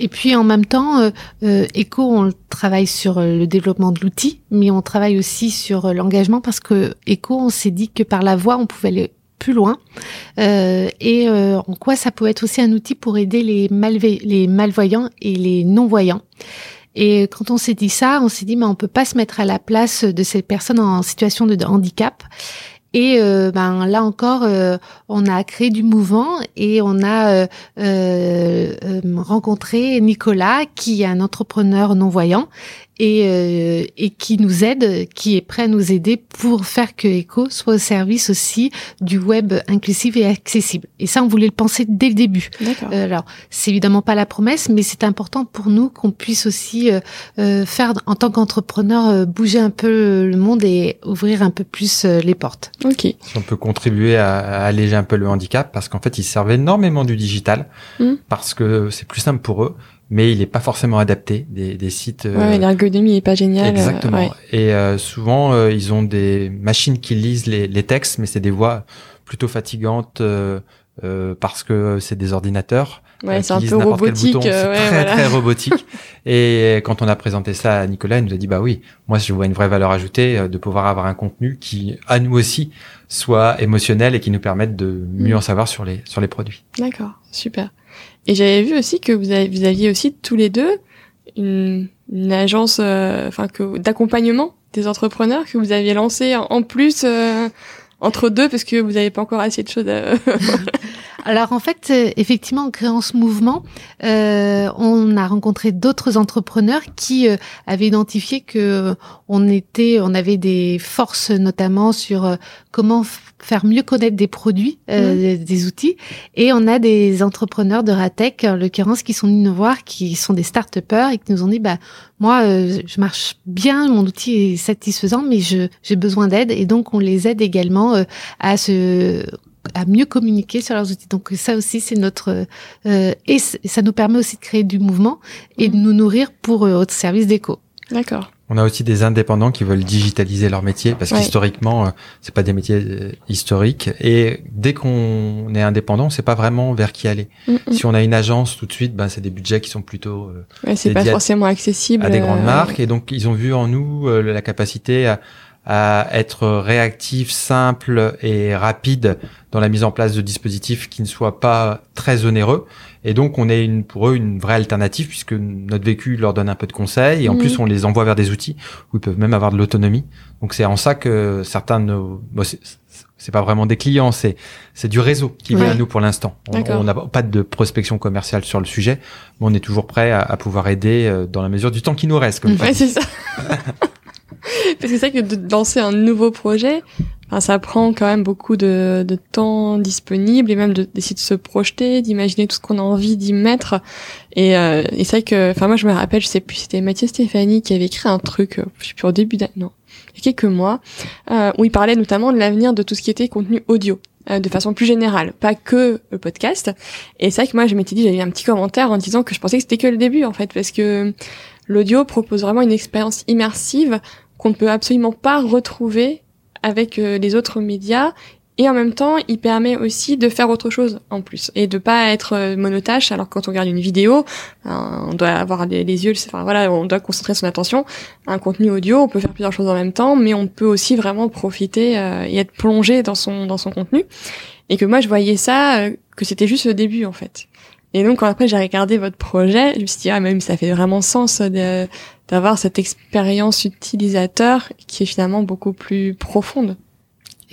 Et puis en même temps, euh, euh, Echo, on travaille sur euh, le développement de l'outil, mais on travaille aussi sur euh, l'engagement parce que Echo, on s'est dit que par la voix, on pouvait aller plus loin. Euh, et euh, en quoi ça peut être aussi un outil pour aider les, les malvoyants et les non-voyants. Et quand on s'est dit ça, on s'est dit, mais on peut pas se mettre à la place de ces personnes en situation de handicap. Et euh, ben là encore, euh, on a créé du mouvement et on a euh, rencontré Nicolas, qui est un entrepreneur non voyant et, euh, et qui nous aide, qui est prêt à nous aider pour faire que Echo soit au service aussi du web inclusif et accessible. Et ça, on voulait le penser dès le début. D'accord. Euh, alors, c'est évidemment pas la promesse, mais c'est important pour nous qu'on puisse aussi euh, euh, faire, en tant qu'entrepreneur, euh, bouger un peu le monde et ouvrir un peu plus euh, les portes. ok. Si on peut contribuer à, à alléger un peu le handicap, parce qu'en fait, ils servent énormément du digital, Mm. parce que c'est plus simple pour eux, mais il n'est pas forcément adapté. Des, des sites. euh, Ouais, l'ergonomie est pas géniale. euh, Exactement. ouais. Et euh, souvent, euh, ils ont des machines qui lisent les, les textes, mais c'est des voix plutôt fatigantes euh, euh, parce que c'est des ordinateurs. Ouais, euh, c'est un peu robotique. bouton. euh, ouais, très voilà. très robotique. Et quand on a présenté ça à Nicolas, il nous a dit bah oui, moi je vois une vraie valeur ajoutée euh, de pouvoir avoir un contenu qui, à nous aussi, soit émotionnel et qui nous permette de mieux Mm. en savoir sur les sur les produits. D'accord, super. Et j'avais vu aussi que vous, avez, vous aviez aussi tous les deux une, une agence, euh, enfin que d'accompagnement des entrepreneurs que vous aviez lancé en, plus euh, entre deux parce que vous n'avez pas encore assez de choses. À... Alors en fait, euh, effectivement, en créant ce mouvement, euh, on a rencontré d'autres entrepreneurs qui euh, avaient identifié que on était, on avait des forces notamment sur euh, comment faire mieux connaître des produits, euh, des outils, et on a des entrepreneurs de Ratec, en l'occurrence, qui sont venus nous voir, qui sont des start-upers et qui nous ont dit, bah moi, euh, je marche bien, mon outil est satisfaisant, mais je j'ai besoin d'aide, et donc on les aide également euh, à se à mieux communiquer sur leurs outils. Donc ça aussi, c'est notre euh, et ça nous permet aussi de créer du mouvement et de nous nourrir pour euh, notre service d'éco. D'accord. On a aussi des indépendants qui veulent digitaliser leur métier parce Ouais. qu'historiquement, euh, c'est pas des métiers euh, historiques. Et dès qu'on est indépendant, on sait pas vraiment vers qui aller. Mm, mm. Si on a une agence tout de suite, ben c'est des budgets qui sont plutôt euh, Ouais, c'est pas forcément accessible. à des grandes euh, marques. Et donc ils ont vu en nous euh, la capacité à, à être réactif, simple et rapide dans la mise en place de dispositifs qui ne soient pas très onéreux. Et donc on est une, pour eux une vraie alternative puisque notre vécu leur donne un peu de conseils et en Mhm. plus on les envoie vers des outils où ils peuvent même avoir de l'autonomie. Donc c'est en ça que certains de nos, bon, c'est- pas vraiment des clients, c'est c'est du réseau qui vient à nous pour l'instant. On- n'a pas de prospection commerciale sur le sujet, mais on est toujours prêt à, à pouvoir aider euh, dans la mesure du temps qui nous reste. Comme Ouais, c'est ça. Parce que c'est vrai que de lancer un nouveau projet, enfin, ça prend quand même beaucoup de, de temps disponible et même de- d'essayer de se projeter, d'imaginer tout ce qu'on a envie d'y mettre. Et, euh, et c'est vrai que, enfin moi je me rappelle, je sais plus, c'était Mathieu Stéphanie qui avait écrit un truc, euh, je sais plus au début d'année, non, il y a quelques mois, euh, où il parlait notamment de l'avenir de tout ce qui était contenu audio. euh, de façon plus générale, pas que le podcast. Et c'est vrai que moi, je m'étais dit, j'avais un petit commentaire en disant que je pensais que c'était que le début, en fait, parce que l'audio propose vraiment une expérience immersive qu'on ne peut absolument pas retrouver avec euh, les autres médias. Et en même temps, il permet aussi de faire autre chose en plus et de pas être euh, monotâche. Alors quand on regarde une vidéo, euh, on doit avoir les, yeux, enfin voilà, on doit concentrer son attention. Un contenu audio, on peut faire plusieurs choses en même temps, mais on peut aussi vraiment profiter euh, et être plongé dans son dans son contenu. Et que moi, je voyais ça, que c'était juste le début en fait. Et donc, quand après j'ai regardé votre projet, je me suis dit, ah, même ça fait vraiment sens d'avoir cette expérience utilisateur qui est finalement beaucoup plus profonde.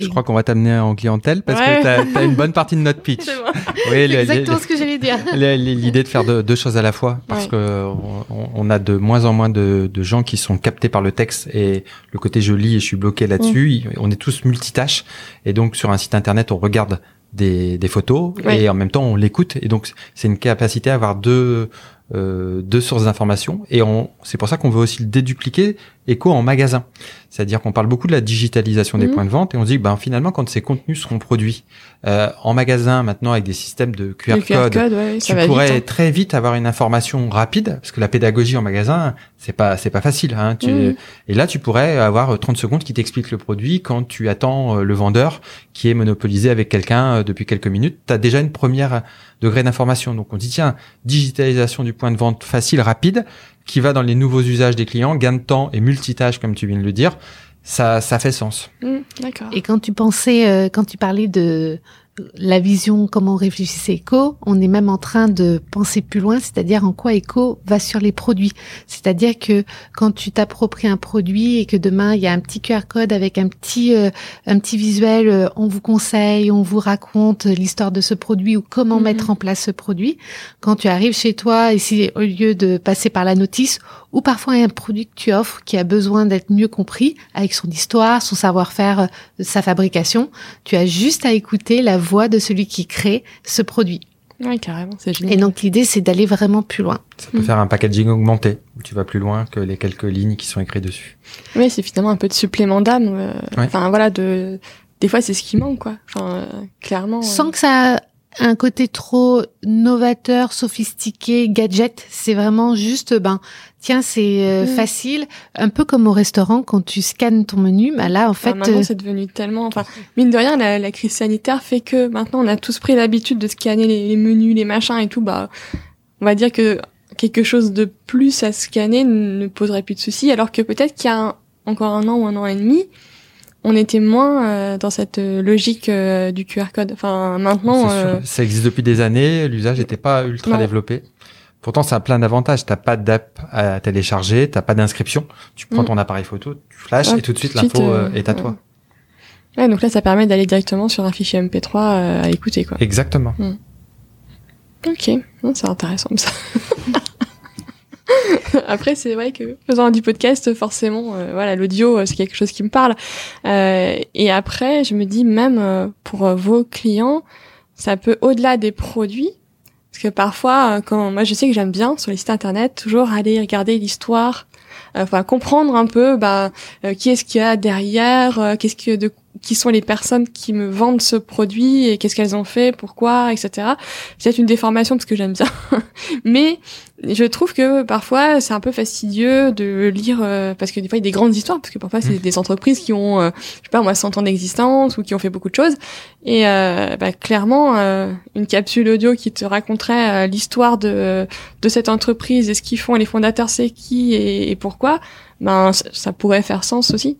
Je crois qu'on va t'amener en clientèle parce Ouais. que t'as as une bonne partie de notre pitch. C'est vrai. Oui, le- exactement ce que j'allais dire. l'idée de faire deux, deux choses à la fois parce Ouais. que on, on a de moins en moins de, de gens qui sont captés par le texte et le côté je lis et je suis bloqué là-dessus. Mm. On est tous multitâches et donc sur un site internet on regarde des, des photos Ouais. et en même temps on l'écoute et donc c'est une capacité à avoir deux euh, deux sources d'informations et on c'est pour ça qu'on veut aussi le dédupliquer éco en magasin. C'est-à-dire qu'on parle beaucoup de la digitalisation des Mhm. points de vente et on se dit ben finalement quand ces contenus seront produits euh, en magasin maintenant avec des systèmes de QR, Le QR code, code, ouais, tu pourrais vite. hein. très vite avoir une information rapide parce que la pédagogie en magasin c'est pas c'est pas facile hein, tu, Mhm. et là tu pourrais avoir euh, 30 secondes qui t'expliquent le produit quand tu attends euh, le vendeur qui est monopolisé avec quelqu'un euh, depuis quelques minutes tu as déjà une première degré d'information. Donc on dit tiens digitalisation du point de vente facile rapide qui va dans les nouveaux usages des clients gain de temps et multitâche comme tu viens de le dire. Ça ça fait sens. Hmm, D'accord. Et quand tu pensais, euh, quand tu parlais de la vision, comment on réfléchissait Eco, on est même en train de penser plus loin, c'est-à-dire en quoi Eco va sur les produits. C'est-à-dire que quand tu t'appropries un produit et que demain il y a un petit QR code avec un petit euh, un petit visuel, euh, on vous conseille, on vous raconte l'histoire de ce produit ou comment Mhm. mettre en place ce produit. Quand tu arrives chez toi, et si au lieu de passer par la notice ou parfois un produit que tu offres qui a besoin d'être mieux compris avec son histoire, son savoir-faire, euh, sa fabrication, tu as juste à écouter la voix de celui qui crée ce produit. Ouais, carrément, c'est génial. Et donc l'idée, c'est d'aller vraiment plus loin. ça peut faire un packaging augmenté où tu vas plus loin que les quelques lignes qui sont écrites dessus Oui, c'est finalement un peu de supplément d'âme. euh, Ouais. Enfin, voilà, de. Des fois, c'est ce qui manque, quoi. Enfin, euh, clairement. euh, Sans que ça un côté trop novateur, sophistiqué, gadget. C'est vraiment juste, ben, tiens, c'est euh, Mm. facile. Un peu comme au restaurant, quand tu scannes ton menu, ben là, en Enfin, fait, maintenant, euh, c'est devenu tellement. Enfin, mine de rien, la, la crise sanitaire fait que maintenant, on a tous pris l'habitude de scanner les, les menus, les machins et tout. Bah, on va dire que quelque chose de plus à scanner ne poserait plus de soucis, alors que peut-être qu'il y a un- encore un an ou un an et demi, on était moins euh, dans cette euh, logique euh, du QR code. Enfin, maintenant, sûr, euh, ça existe depuis des années, l'usage n'était pas ultra Non. développé. Pourtant, ça a plein d'avantages. T'as pas d'app à télécharger, t'as pas d'inscription. Tu prends Mm. ton appareil photo, tu flashes Ouais, et tout de suite l'info euh, est à toi. ouais, donc là, ça permet d'aller directement sur un fichier MP3 euh, à écouter, quoi. Exactement. Ok, Non, c'est intéressant ça. Après, c'est vrai que faisant du podcast, forcément, euh, voilà, l'audio, euh, c'est quelque chose qui me parle. Euh, et après, je me dis même euh, pour vos clients, ça peut au-delà des produits, parce que parfois, quand moi, je sais que j'aime bien sur les sites internet toujours aller regarder l'histoire, enfin comprendre un peu, bah, qui est-ce qu'il y a derrière, qu'est-ce que de qui sont les personnes qui me vendent ce produit et qu'est-ce qu'elles ont fait, pourquoi, etc. C'est peut-être une déformation parce que j'aime bien, mais je trouve que parfois c'est un peu fastidieux de lire euh, parce que des fois il y a des grandes histoires parce que parfois c'est Mm. des entreprises qui ont euh, je sais pas moi 100 ans d'existence ou qui ont fait beaucoup de choses et euh, bah, clairement euh, une capsule audio qui te raconterait euh, l'histoire de de cette entreprise et ce qu'ils font et les fondateurs c'est qui et, et pourquoi ben ça, pourrait faire sens aussi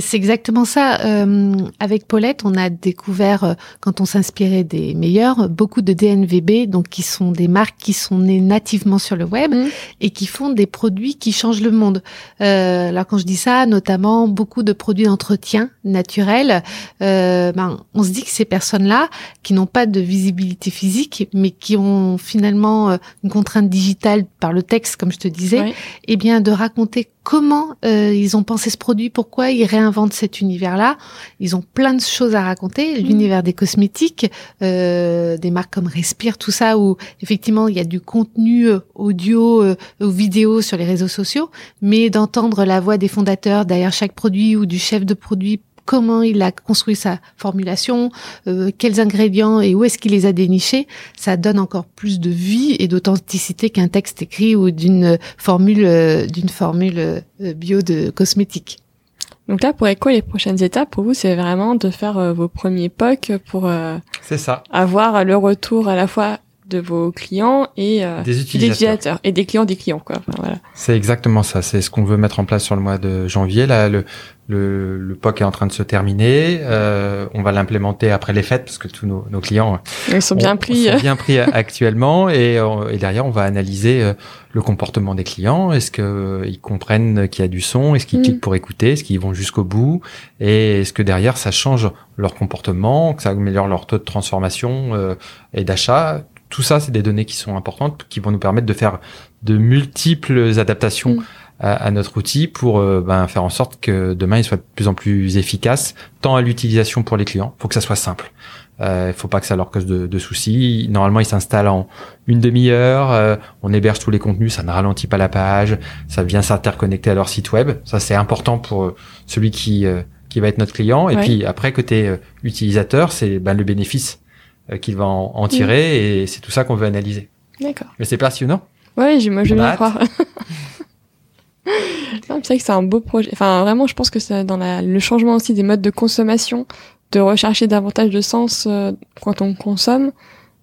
C'est exactement ça. Euh, avec Paulette, on a découvert, euh, quand on s'inspirait des meilleurs, beaucoup de DNVB, donc qui sont des marques qui sont nées nativement sur le web Mhm. et qui font des produits qui changent le monde. Euh, alors quand je dis ça, notamment beaucoup de produits d'entretien naturel, euh, ben, on se dit que ces personnes-là, qui n'ont pas de visibilité physique, mais qui ont finalement euh, une contrainte digitale par le texte, comme je te disais, eh bien de raconter comment euh, ils ont pensé ce produit, pourquoi ils réinventent cet univers-là. Ils ont plein de choses à raconter. Mhm. L'univers des cosmétiques, euh, des marques comme Respire, tout ça, où effectivement il y a du contenu euh, audio euh, ou vidéo sur les réseaux sociaux, mais d'entendre la voix des fondateurs derrière chaque produit ou du chef de produit comment il a construit sa formulation, euh, quels ingrédients et où est-ce qu'il les a dénichés, ça donne encore plus de vie et d'authenticité qu'un texte écrit ou d'une formule euh, d'une formule euh, bio de cosmétique. Donc là pour quoi les prochaines étapes pour vous c'est vraiment de faire euh, vos premiers POC pour euh, ça. avoir le retour à la fois de vos clients et euh, Des des utilisateurs. utilisateurs et des clients des clients quoi Enfin, voilà C'est exactement ça. C'est ce qu'on veut mettre en place sur le mois de janvier. Là, le, le, le POC est en train de se terminer. Euh, on va l'implémenter après les fêtes parce que tous nos, nos clients Ils sont bien pris. sont bien pris actuellement et, euh, et derrière on va analyser euh, le comportement des clients. Est-ce que euh, ils comprennent qu'il y a du son? Est-ce qu'ils Mm. cliquent pour écouter? Est-ce qu'ils vont jusqu'au bout? Et est-ce que derrière ça change leur comportement Que ça améliore leur taux de transformation euh, et d'achat? Tout ça, c'est des données qui sont importantes, qui vont nous permettre de faire de multiples adaptations Mm. À, à notre outil pour euh, ben, faire en sorte que demain il soit de plus en plus efficace, tant à l'utilisation pour les clients. faut que ça soit simple. Euh, Il faut pas que ça leur cause de, de soucis. Normalement, ils s'installent en une demi-heure. euh, on héberge tous les contenus, ça ne ralentit pas la page, ça vient s'interconnecter à leur site web. Ça, c'est important pour euh, celui qui euh, qui va être notre client. Et Ouais. puis après, côté euh, utilisateur, c'est ben, le bénéfice euh, qu'il va en, en tirer, et c'est tout ça qu'on veut analyser. D'accord. Mais c'est passionnant. Ouais, moi je veux bien croire. C'est vrai que c'est un beau projet. Enfin, vraiment, je pense que c'est dans la, le changement aussi des modes de consommation, de rechercher davantage de sens euh, quand on consomme,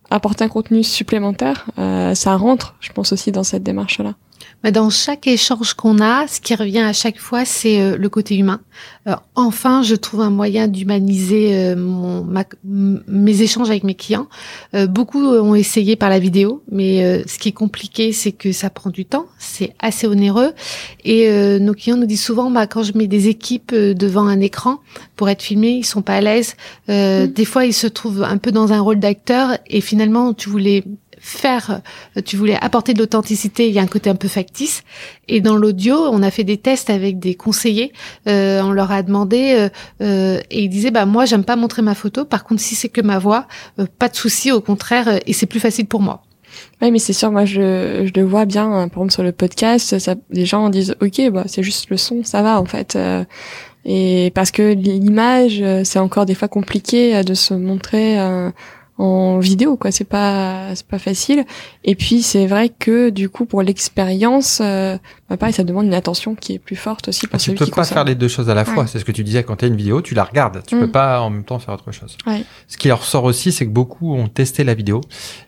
apporter un contenu supplémentaire, euh, ça rentre, je pense aussi dans cette démarche-là. Dans chaque échange qu'on a, ce qui revient à chaque fois, c'est euh, le côté humain. Euh, enfin, je trouve un moyen d'humaniser euh, mes échanges avec mes clients. Beaucoup ont essayé par la vidéo, mais ce qui est compliqué, c'est que ça prend du temps, c'est assez onéreux. Et nos clients nous disent souvent, bah, quand je mets des équipes devant un écran pour être filmés, ils sont pas à l'aise. Euh, Mm. Des fois, ils se trouvent un peu dans un rôle d'acteur, et finalement, tu voulais faire, euh, tu voulais apporter de l'authenticité, il y a un côté un peu factice. Et dans l'audio, on a fait des tests avec des conseillers. Euh, on leur a demandé euh, euh, et ils disaient bah moi j'aime pas montrer ma photo. Par contre si c'est que ma voix, euh, pas de souci, au contraire et c'est plus facile pour moi. Ouais, mais c'est sûr, moi je, je le vois bien, hein, par exemple sur le podcast, ça, les gens disent ok, bah c'est juste le son, ça va en fait. euh, et parce que l'image, c'est encore des fois compliqué de se montrer euh, en vidéo, quoi. C'est pas c'est pas facile. Et puis c'est vrai que du coup pour l'expérience, euh, bah, pareil, ça demande une attention qui est plus forte aussi pour Tu celui peux qui pas consomme. faire les deux choses à la fois. Ouais. C'est ce que tu disais quand tu as une vidéo, tu la regardes. Tu Mm. peux pas en même temps faire autre chose. Ouais. Ce qui leur sort aussi, c'est que beaucoup ont testé la vidéo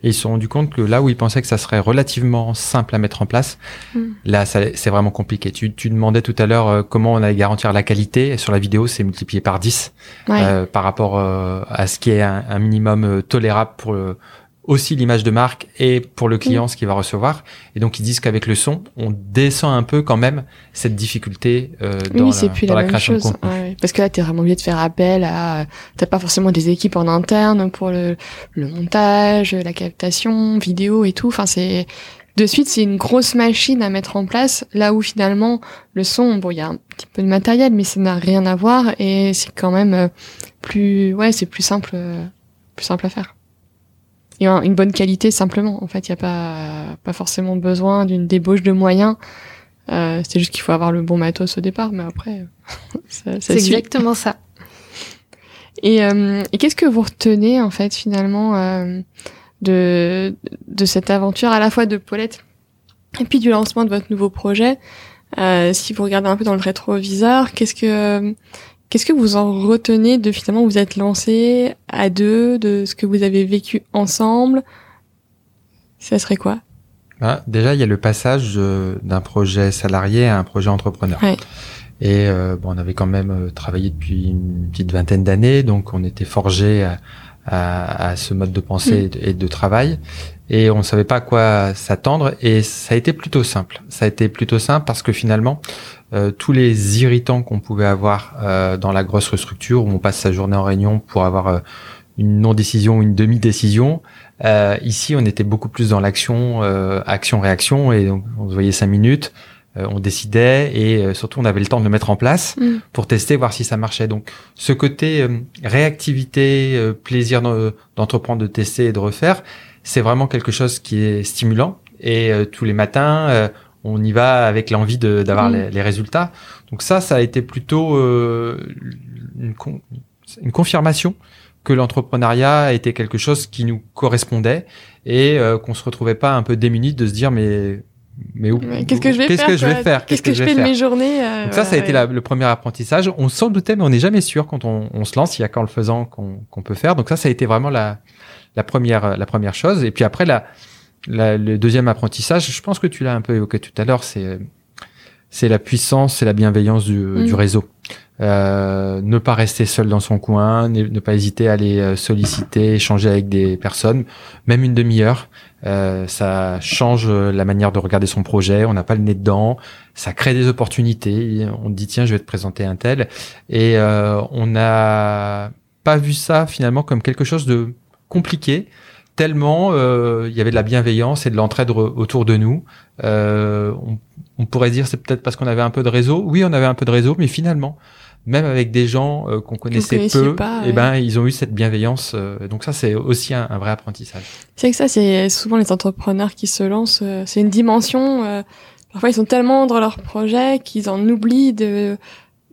et ils se sont rendus compte que là où ils pensaient que ça serait relativement simple à mettre en place, Mm. là, ça- c'est vraiment compliqué. Tu, tu demandais tout à l'heure euh, comment on allait garantir la qualité. Et sur la vidéo, c'est multiplié par 10 Ouais. euh, par rapport euh, à ce qui est un, un minimum euh, tolérable pour euh, aussi l'image de marque et pour le client ce qu'il va recevoir. Et donc ils disent qu'avec le son, on descend un peu quand même cette difficulté euh, dans, oui, c'est la, plus dans la, la création chose. de contenu. Ouais, ouais. Parce que là, t'es vraiment obligé de faire appel à. T'as pas forcément des équipes en interne pour le, le montage, la captation, vidéo et tout. Enfin, c'est de suite, c'est une grosse machine à mettre en place. Là où finalement, le son, bon, il y a un petit peu de matériel, mais ça n'a rien à voir et c'est quand même euh, plus, ouais, c'est plus simple, euh, plus simple à faire. Et un- une bonne qualité simplement. En fait, il y a pas pas forcément besoin d'une débauche de moyens. Euh, c'est juste qu'il faut avoir le bon matos au départ, mais après, ça, ça C'est exactement ça. Et, euh, et qu'est-ce que vous retenez en fait finalement euh, de de cette aventure à la fois de Paulette et puis du lancement de votre nouveau projet? Si vous regardez un peu dans le rétroviseur, qu'est-ce que qu'est-ce que vous en retenez de finalement vous êtes lancé à deux, de ce que vous avez vécu ensemble? Ça serait quoi? Bah, déjà, il y a le passage euh, d'un projet salarié à un projet entrepreneur. Ouais. Et euh, bon, on avait quand même euh, travaillé depuis une petite vingtaine d'années, donc on était forgé à, à, à ce mode de pensée et de- et de travail. Et on ne savait pas à quoi s'attendre. Et ça a été plutôt simple. Ça a été plutôt simple parce que finalement, euh, tous les irritants qu'on pouvait avoir euh, dans la grosse structure où on passe sa journée en réunion pour avoir euh, une non-décision ou une demi-décision, euh, ici, on était beaucoup plus dans l'action, euh, action-réaction, et donc on se voyait cinq minutes, euh, on décidait, et euh, surtout on avait le temps de le mettre en place Mm. pour tester, voir si ça marchait. Donc, ce côté euh, réactivité, euh, plaisir d'en- d'entreprendre, de tester et de refaire, c'est vraiment quelque chose qui est stimulant. Et euh, tous les matins, euh, on y va avec l'envie de- d'avoir Mm. les, les résultats. Donc ça, ça a été plutôt euh, une, con- une confirmation que l'entrepreneuriat était quelque chose qui nous correspondait et euh, qu'on se retrouvait pas un peu démunis de se dire mais mais où Ouais, Qu'est-ce que je vais qu'est-ce faire que je vais faire Qu'est-ce que, je fais de mes journées euh, donc ça, ça a ouais, été la- le premier apprentissage. On s'en doutait, mais on n'est jamais sûr quand on, on se lance. Il y a qu'en le faisant qu'on qu'on peut faire. Donc ça, ça a été vraiment la, la première la première chose. Et puis après, la, la- le deuxième apprentissage, je pense que tu l'as un peu évoqué tout à l'heure, c'est c'est la puissance, c'est la bienveillance du, Mm. du réseau. Euh, ne pas rester seul dans son coin, ne, pas hésiter à aller euh, solliciter, échanger avec des personnes, même une demi-heure. Euh, ça change la manière de regarder son projet. On n'a pas le nez dedans. Ça crée des opportunités. On dit tiens, je vais te présenter un tel. Et euh, on n'a pas vu ça finalement comme quelque chose de compliqué tellement euh, il y avait de la bienveillance et de l'entraide autour de nous. Euh, on, pourrait dire c'est peut-être parce qu'on avait un peu de réseau. Oui, on avait un peu de réseau, mais finalement, même avec des gens euh, qu'on connaissait peu, pas, eh ben ils ont eu cette bienveillance. Euh, donc ça, c'est aussi un, un, vrai apprentissage. C'est que ça, c'est souvent les entrepreneurs qui se lancent. Euh, c'est une dimension. parfois, ils sont tellement dans leur projet qu'ils en oublient de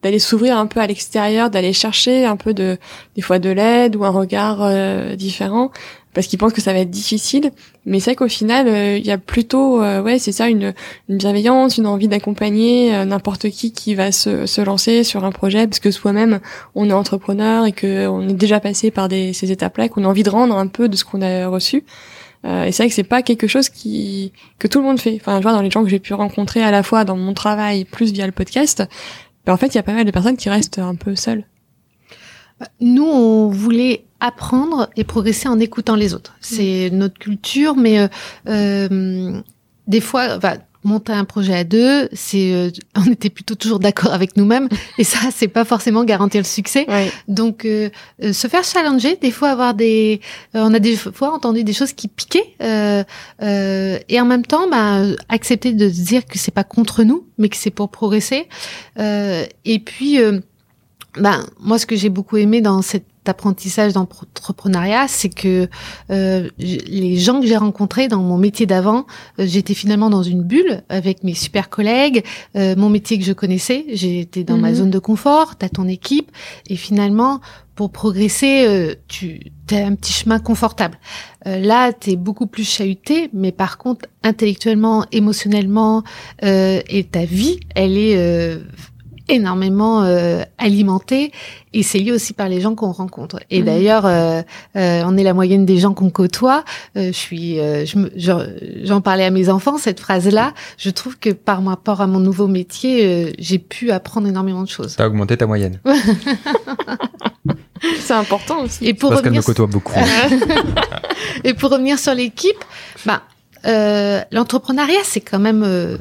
d'aller s'ouvrir un peu à l'extérieur, d'aller chercher un peu de des fois de l'aide ou un regard différent parce qu'ils pensent que ça va être difficile. Mais c'est qu'au final, euh, il y a plutôt, euh, ouais, c'est ça, une, une, bienveillance, une envie d'accompagner euh, n'importe qui qui va se, se lancer sur un projet, parce que soi-même, on est entrepreneur et que on est déjà passé par des, ces étapes-là, qu'on a envie de rendre un peu de ce qu'on a reçu. et c'est vrai que c'est pas quelque chose qui que tout le monde fait. Enfin, je vois dans les gens que j'ai pu rencontrer à la fois dans mon travail plus via le podcast, ben, en fait, il y a pas mal de personnes qui restent un peu seules. Nous, on voulait apprendre et progresser en écoutant les autres. C'est notre culture, mais euh, euh, des fois, enfin, monter un projet à deux, c'est euh, on était plutôt toujours d'accord avec nous-mêmes et ça c'est pas forcément garantir le succès. Donc euh, euh, se faire challenger, des fois avoir des on a des fois entendu des choses qui piquaient et en même temps bah, accepter de dire que c'est pas contre nous mais que c'est pour progresser. et puis ben moi ce que j'ai beaucoup aimé dans cet apprentissage d'entrepreneuriat, c'est que euh, les gens que j'ai rencontrés dans mon métier d'avant, euh, j'étais finalement dans une bulle avec mes super collègues, euh, mon métier que je connaissais, j'étais dans ma mhm. zone de confort, t'as ton équipe, et finalement pour progresser, euh, tu as un petit chemin confortable. Euh, là, tu es beaucoup plus chahuté, mais par contre, intellectuellement, émotionnellement, et ta vie, elle est énormément euh, alimenté et c'est lié aussi par les gens qu'on rencontre. Et mmh. d'ailleurs, euh, euh, on est la moyenne des gens qu'on côtoie. je suis, j'en parlais à mes enfants cette phrase-là. Je trouve que par rapport à mon nouveau métier, j'ai pu apprendre énormément de choses. T'as augmenté ta moyenne. c'est important aussi. Et pour Parce qu'elle me côtoie beaucoup. et pour revenir sur l'équipe, bah, l'entrepreneuriat, c'est quand même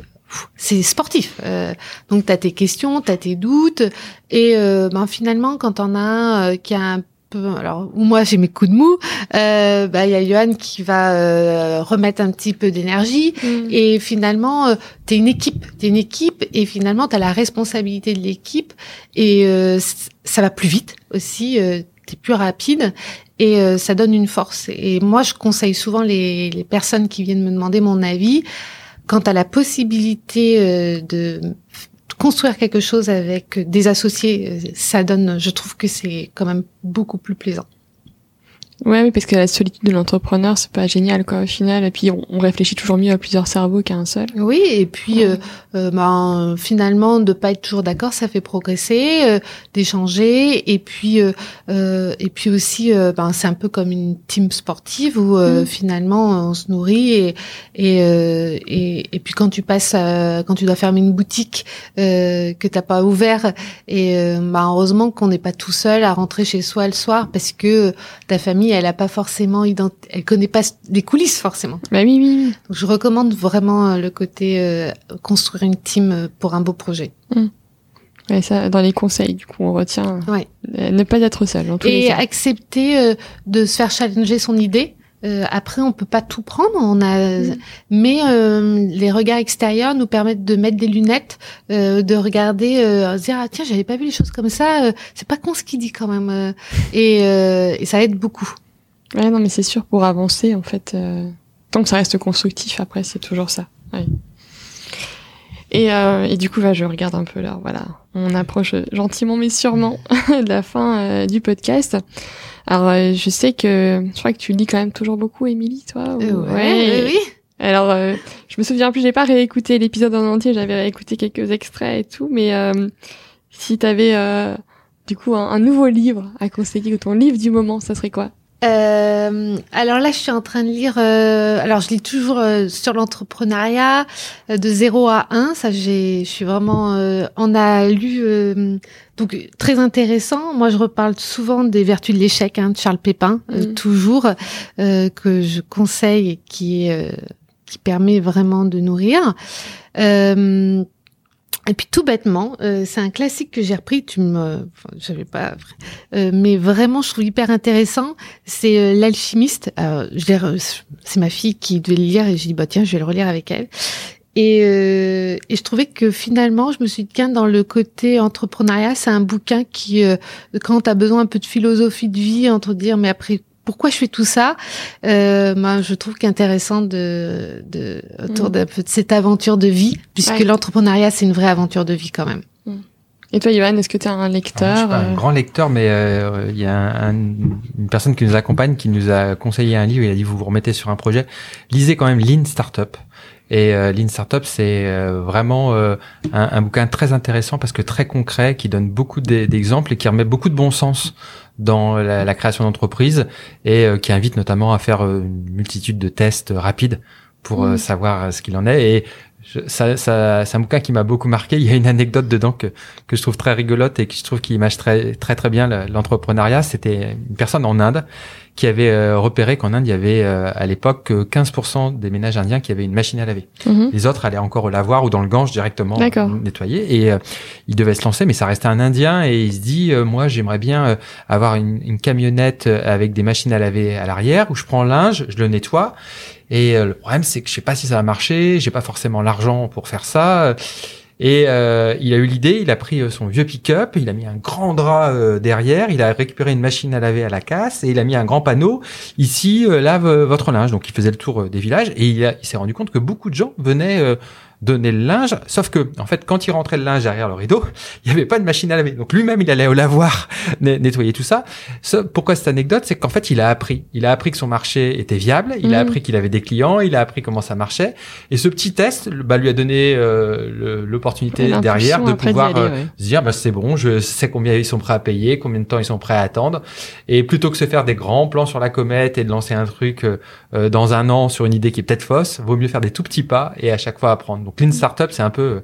c'est sportif. Euh, donc tu as tes questions, tu as tes doutes et euh, ben finalement quand on a un euh, qui a un peu alors ou moi j'ai mes coups de mou, euh, bah il y a Johan qui va euh, remettre un petit peu d'énergie mm. et finalement tu es une équipe, tu es une équipe et finalement tu as la responsabilité de l'équipe et ça va plus vite aussi tu es plus rapide et ça donne une force. Et moi, je conseille souvent les, les personnes qui viennent me demander mon avis quant à la possibilité euh, de construire quelque chose avec des associés, euh, ça donne, je trouve que c'est quand même beaucoup plus plaisant. Ouais, oui, parce que la solitude de l'entrepreneur, c'est pas génial, quoi, au final. Et puis, on, réfléchit toujours mieux à plusieurs cerveaux qu'à un seul. Oui, et puis, euh, euh, ben, finalement, de pas être toujours d'accord, ça fait progresser, euh, d'échanger, et puis, euh, et puis aussi, ben, c'est un peu comme une team sportive où mm. finalement, on se nourrit, et, et, et, et, puis quand tu passes, quand tu dois fermer une boutique que t'as pas ouvert, et ben, heureusement qu'on n'est pas tout seul à rentrer chez soi le soir, parce que ta famille elle a pas forcément elle connaît pas les coulisses forcément. Bah oui, oui. Donc je recommande vraiment euh, le côté euh, construire une team euh, pour un beau projet. Mmh. ça, dans les conseils, du coup, on retient ouais. ne pas être seul. Tous Et les cas. accepter de se faire challenger son idée. Après, on peut pas tout prendre, on a, mmh. mais les regards extérieurs nous permettent de mettre des lunettes, de regarder, se dire ah tiens j'avais pas vu les choses comme ça, c'est pas con ce qu'il dit quand même, et, et ça aide beaucoup. Ouais, non, mais c'est sûr, pour avancer, en fait, euh, tant que ça reste constructif, après, c'est toujours ça. Ouais. Et, euh, et du coup, bah, je regarde un peu là, voilà. On approche gentiment mais sûrement de la fin euh, du podcast. Alors, euh, je sais que je crois que tu lis quand même toujours beaucoup, Émilie, toi. Ou... ouais, oui. Alors, je me souviens plus, j'ai pas réécouté l'épisode en entier, j'avais réécouté quelques extraits et tout, mais si t'avais du coup un, un, nouveau livre à conseiller ou ton livre du moment, ça serait quoi? Euh, alors là, je suis en train de lire. Euh, alors, je lis toujours euh, sur l'entrepreneuriat euh, de 0 à 1. Ça, j'ai, je suis vraiment. euh, on a lu donc très intéressant. Moi, je reparle souvent des vertus de l'échec hein, de Charles Pépin, euh, Mhm. toujours que je conseille et qui qui permet vraiment de nourrir. Euh, et puis tout bêtement, euh, c'est un classique que j'ai repris. Tu me, enfin, je pas, euh, mais vraiment, je trouve hyper intéressant. C'est euh, l'alchimiste. C'est ma fille qui devait le lire et j'ai dit bah tiens, je vais le relire avec elle. Et, euh, et je trouvais que finalement, je me suis dit tiens, dans le côté entrepreneuriat, c'est un bouquin qui, euh, quand tu as besoin un peu de philosophie de vie, entre dire mais après pourquoi je fais tout ça euh, ben, je trouve qu'intéressant de, de autour Mm. d'un peu de cette aventure de vie puisque Ouais. l'entrepreneuriat c'est une vraie aventure de vie quand même Et toi, Yoann, est-ce que tu es un Alors, moi, je lecteur suis pas un euh, grand lecteur, mais euh, il y a un- un- une personne qui nous accompagne qui nous a conseillé un livre. Il a dit vous vous remettez sur un projet, lisez quand même Lean Startup. Et euh, Lean Startup, c'est euh, vraiment euh, un, un bouquin très intéressant parce que très concret, qui donne beaucoup d'e- d'exemples et qui remet beaucoup de bon sens dans la, la création d'entreprise et euh, qui invite notamment à faire euh, une multitude de tests rapides pour euh, Mhm. savoir ce qu'il en est. Et je- ça, ça, c'est un bouquin qui m'a beaucoup marqué. Il y a une anecdote dedans que, que je trouve très rigolote et que je trouve qui image très très très bien le- l'entrepreneuriat. C'était une personne en Inde qui avait euh, repéré qu'en Inde il y avait euh, à l'époque que 15% des ménages indiens qui avaient une machine à laver. mhm. Les autres allaient encore au lavoir ou dans le gange directement nettoyer. Et euh, il devait se lancer, mais ça restait un Indien et il se dit, euh, moi j'aimerais bien euh, avoir une, une camionnette euh, avec des machines à laver à l'arrière où je prends le linge, je le nettoie. Et euh, le problème c'est que je sais pas si ça va marcher, j'ai pas forcément l'argent pour faire ça. Et euh, il a eu l'idée, il a pris euh, son vieux pick-up, il a mis un grand drap euh, derrière, il a récupéré une machine à laver à la casse et il a mis un grand panneau ici lave votre linge. Donc il faisait le tour des villages et il, il s'est rendu compte que beaucoup de gens venaient donner le linge, sauf que en fait quand il rentrait le linge derrière le rideau, il n'y avait pas de machine à laver. Donc lui-même il allait au lavoir net- nettoyer tout ça. Pourquoi cette anecdote, c'est qu'en fait il a appris, il a appris que son marché était viable, il a Mhm. appris qu'il avait des clients, il a appris comment ça marchait et ce petit test bah, lui a donné euh, l'opportunité derrière de pouvoir aller, euh, ouais. se dire bah, c'est bon, je sais combien ils sont prêts à payer, combien de temps ils sont prêts à attendre. Et plutôt que se faire des grands plans sur la comète et de lancer un truc euh, dans un an sur une idée qui est peut-être fausse, vaut mieux faire des tout petits pas et à chaque fois apprendre. Donc Lean Startup, c'est un peu...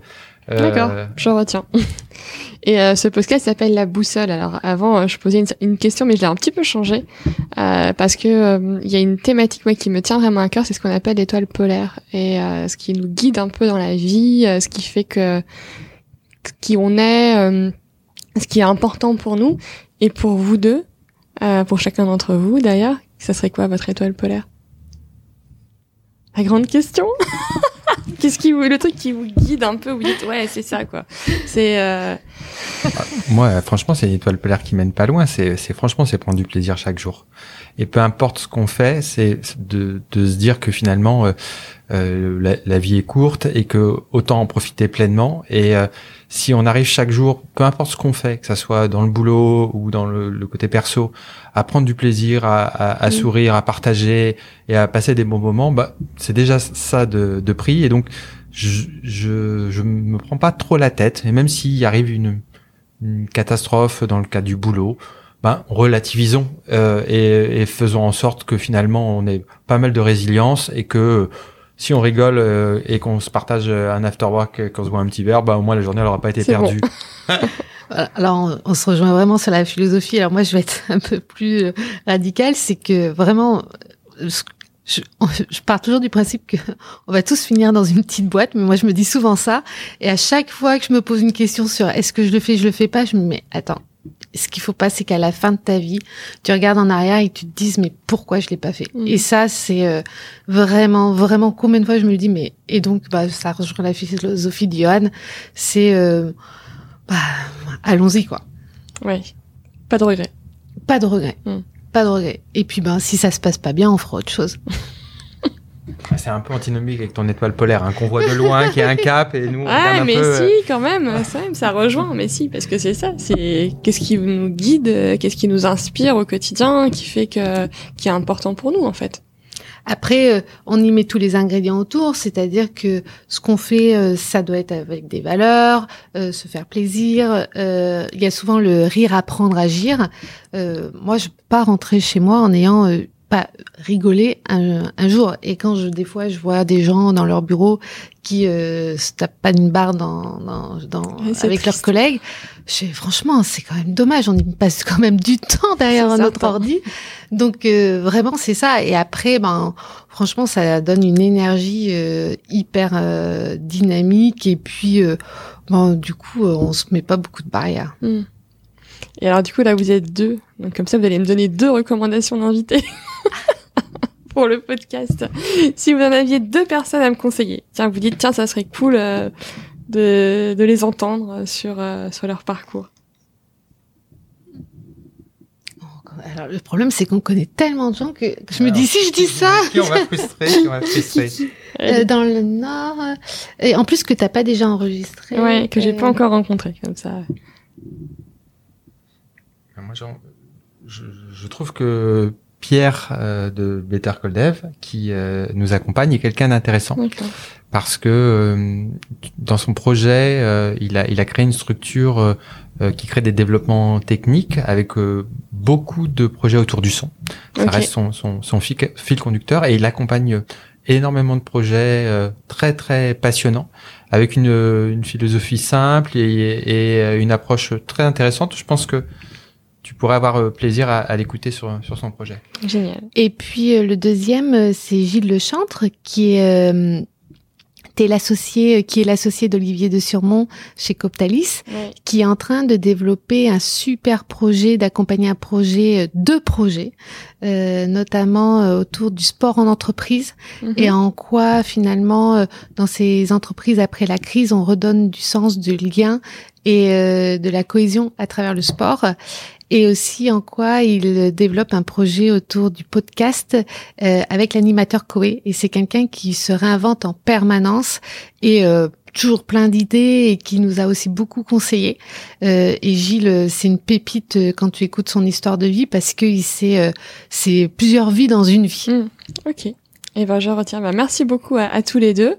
euh, D'accord, je retiens. Et euh, ce podcast s'appelle La Boussole. Alors avant, euh, je posais une, une question, mais je l'ai un petit peu changé euh, parce que euh, il y a une thématique moi, qui me tient vraiment à cœur, c'est ce qu'on appelle l'étoile polaire et ce qui nous guide un peu dans la vie, ce qui fait que qui on est, ce qui est important pour nous et pour vous deux, pour chacun d'entre vous d'ailleurs. Ça serait quoi votre étoile polaire? La grande question? Qu'est-ce qui vous, le truc qui vous guide un peu, vous dites ouais c'est ça quoi. C'est euh, Moi, franchement, c'est l'étoile polaire qui mène pas loin. C'est franchement, c'est prendre du plaisir chaque jour. Et peu importe ce qu'on fait, c'est de, de se dire que finalement, euh, euh, la, la vie est courte et que autant en profiter pleinement. Et euh, si on arrive chaque jour, peu importe ce qu'on fait, que ça soit dans le boulot ou dans le, le côté perso, à prendre du plaisir, à, à, à sourire, à partager et à passer des bons moments, bah, c'est déjà ça de, de prix. Et donc, je, je, je me prends pas trop la tête. Et même s'il arrive une, une catastrophe dans le cas du boulot, ben relativisons euh, et, et faisons en sorte que finalement on ait pas mal de résilience et que si on rigole euh, et qu'on se partage euh, un after work, euh, qu'on se voit un petit verre, bah au moins la journée elle aura pas été bon. perdue. Alors, on, on se rejoint vraiment sur la philosophie. Alors, moi, je vais être un peu plus euh, radicale. C'est que vraiment, je, je pars toujours du principe que on va tous finir dans une petite boîte. Mais moi, je me dis souvent ça. Et à chaque fois que je me pose une question sur est-ce que je le fais, je le fais pas, je me dis, mais attends. Ce qu'il faut pas, c'est qu'à la fin de ta vie, tu regardes en arrière et tu te dises, mais pourquoi je l'ai pas fait? Mhm. Et ça, c'est euh, vraiment, vraiment combien de fois je me le dis, mais, et donc, bah, ça rejoint la philosophie de Johan. C'est, euh, bah, allons-y, quoi. ouais, pas de regret. Pas de regret. Hmm. Pas de regret. Et puis, ben, si ça se passe pas bien, on fera autre chose. Ah, C'est un peu antinomique avec ton étoile polaire, hein, qu'on voit de loin, qui a un cap et nous on Ah un mais peu. euh, si quand même, ça, ça rejoint, mais si parce que c'est ça, c'est qu'est-ce qui nous guide, euh, qu'est-ce qui nous inspire au quotidien, qui fait que qui est important pour nous en fait. Après, euh, on y met tous les ingrédients autour, c'est-à-dire que ce qu'on fait, euh, ça doit être avec des valeurs, euh, se faire plaisir. Il y a souvent le rire, apprendre, agir. moi, je peux pas rentrer chez moi en ayant pas rigolé un, un, jour. Et quand je, des fois, je vois des gens dans leur bureau qui euh, se tapent pas une barre dans, dans, dans avec leurs collègues, je, franchement, c'est quand même dommage. On y passe quand même du temps derrière notre ordi. Donc euh, vraiment, c'est ça. Et après, ben, franchement, ça donne une énergie euh, hyper euh, dynamique. Et puis, bon, du coup, on se met pas beaucoup de barrières. Hmm. Et alors, du coup, là, vous êtes deux. Donc, comme ça, vous allez me donner deux recommandations d'invités. pour le podcast. Si vous en aviez deux personnes à me conseiller, tiens, vous dites, tiens, ça serait cool euh, de, de les entendre sur, euh, sur leur parcours. Alors, le problème, c'est qu'on connaît tellement de gens que je me dis, si je dis ça. Qui on va frustrer, on va frustrer. Euh, dans le Nord. Et en plus, que t'as pas déjà enregistré. Ouais, que j'ai pas encore rencontré, comme ça. Moi, je, je trouve que Pierre euh, de Better Call Dev qui euh, nous accompagne est quelqu'un d'intéressant parce que euh, dans son projet il a il a créé une structure qui crée des développements techniques avec beaucoup de projets autour du son. Ça reste son son, son fil, fil, conducteur et il accompagne énormément de projets très très passionnants avec une, une philosophie simple et, et une approche très intéressante. Je pense que tu pourrais avoir euh, plaisir à, à l'écouter sur, sur son projet. Génial. Et puis euh, le deuxième, euh, c'est Gilles Lechantre, qui est T'es l'associé, qui est l'associé d'Olivier de Surmont chez Coptalis, qui est en train de développer un super projet, d'accompagner un projet, deux projets, euh, notamment autour du sport en entreprise mhm. et en quoi finalement dans ces entreprises après la crise, on redonne du sens, du lien et de la cohésion à travers le sport et aussi en quoi il développe un projet autour du podcast euh, avec l'animateur Koé. Et c'est quelqu'un qui se réinvente en permanence et euh, toujours plein d'idées et qui nous a aussi beaucoup conseillé. Euh, et Gilles, c'est une pépite quand tu écoutes son histoire de vie parce que sait, c'est plusieurs vies dans une vie. Mmh. ok. Et eh ben je retiens. Bah, merci beaucoup à, à, tous les deux.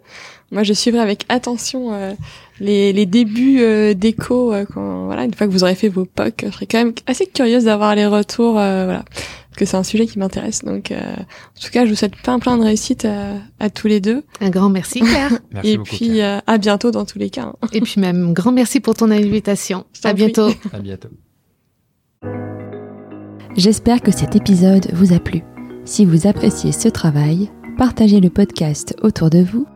Moi, je suivrai avec attention les, les débuts euh, d'écho, euh, quand, voilà, une fois que vous aurez fait vos POC, je serais quand même assez curieuse d'avoir les retours, euh, voilà, parce que c'est un sujet qui m'intéresse. Donc, en tout cas, je vous souhaite plein plein de réussite à, tous les deux. Un grand merci, Claire. merci Et puis à bientôt dans tous les cas. Hein. Et puis même grand merci pour ton invitation. À bientôt. à bientôt. J'espère que cet épisode vous a plu. Si vous appréciez ce travail, partagez le podcast autour de vous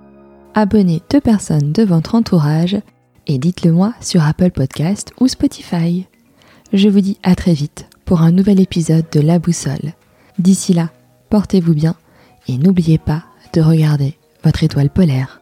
abonnez deux personnes de votre entourage et dites-le moi sur Apple Podcast ou Spotify. Je vous dis à très vite pour un nouvel épisode de La Boussole. D'ici là, portez-vous bien et n'oubliez pas de regarder votre étoile polaire.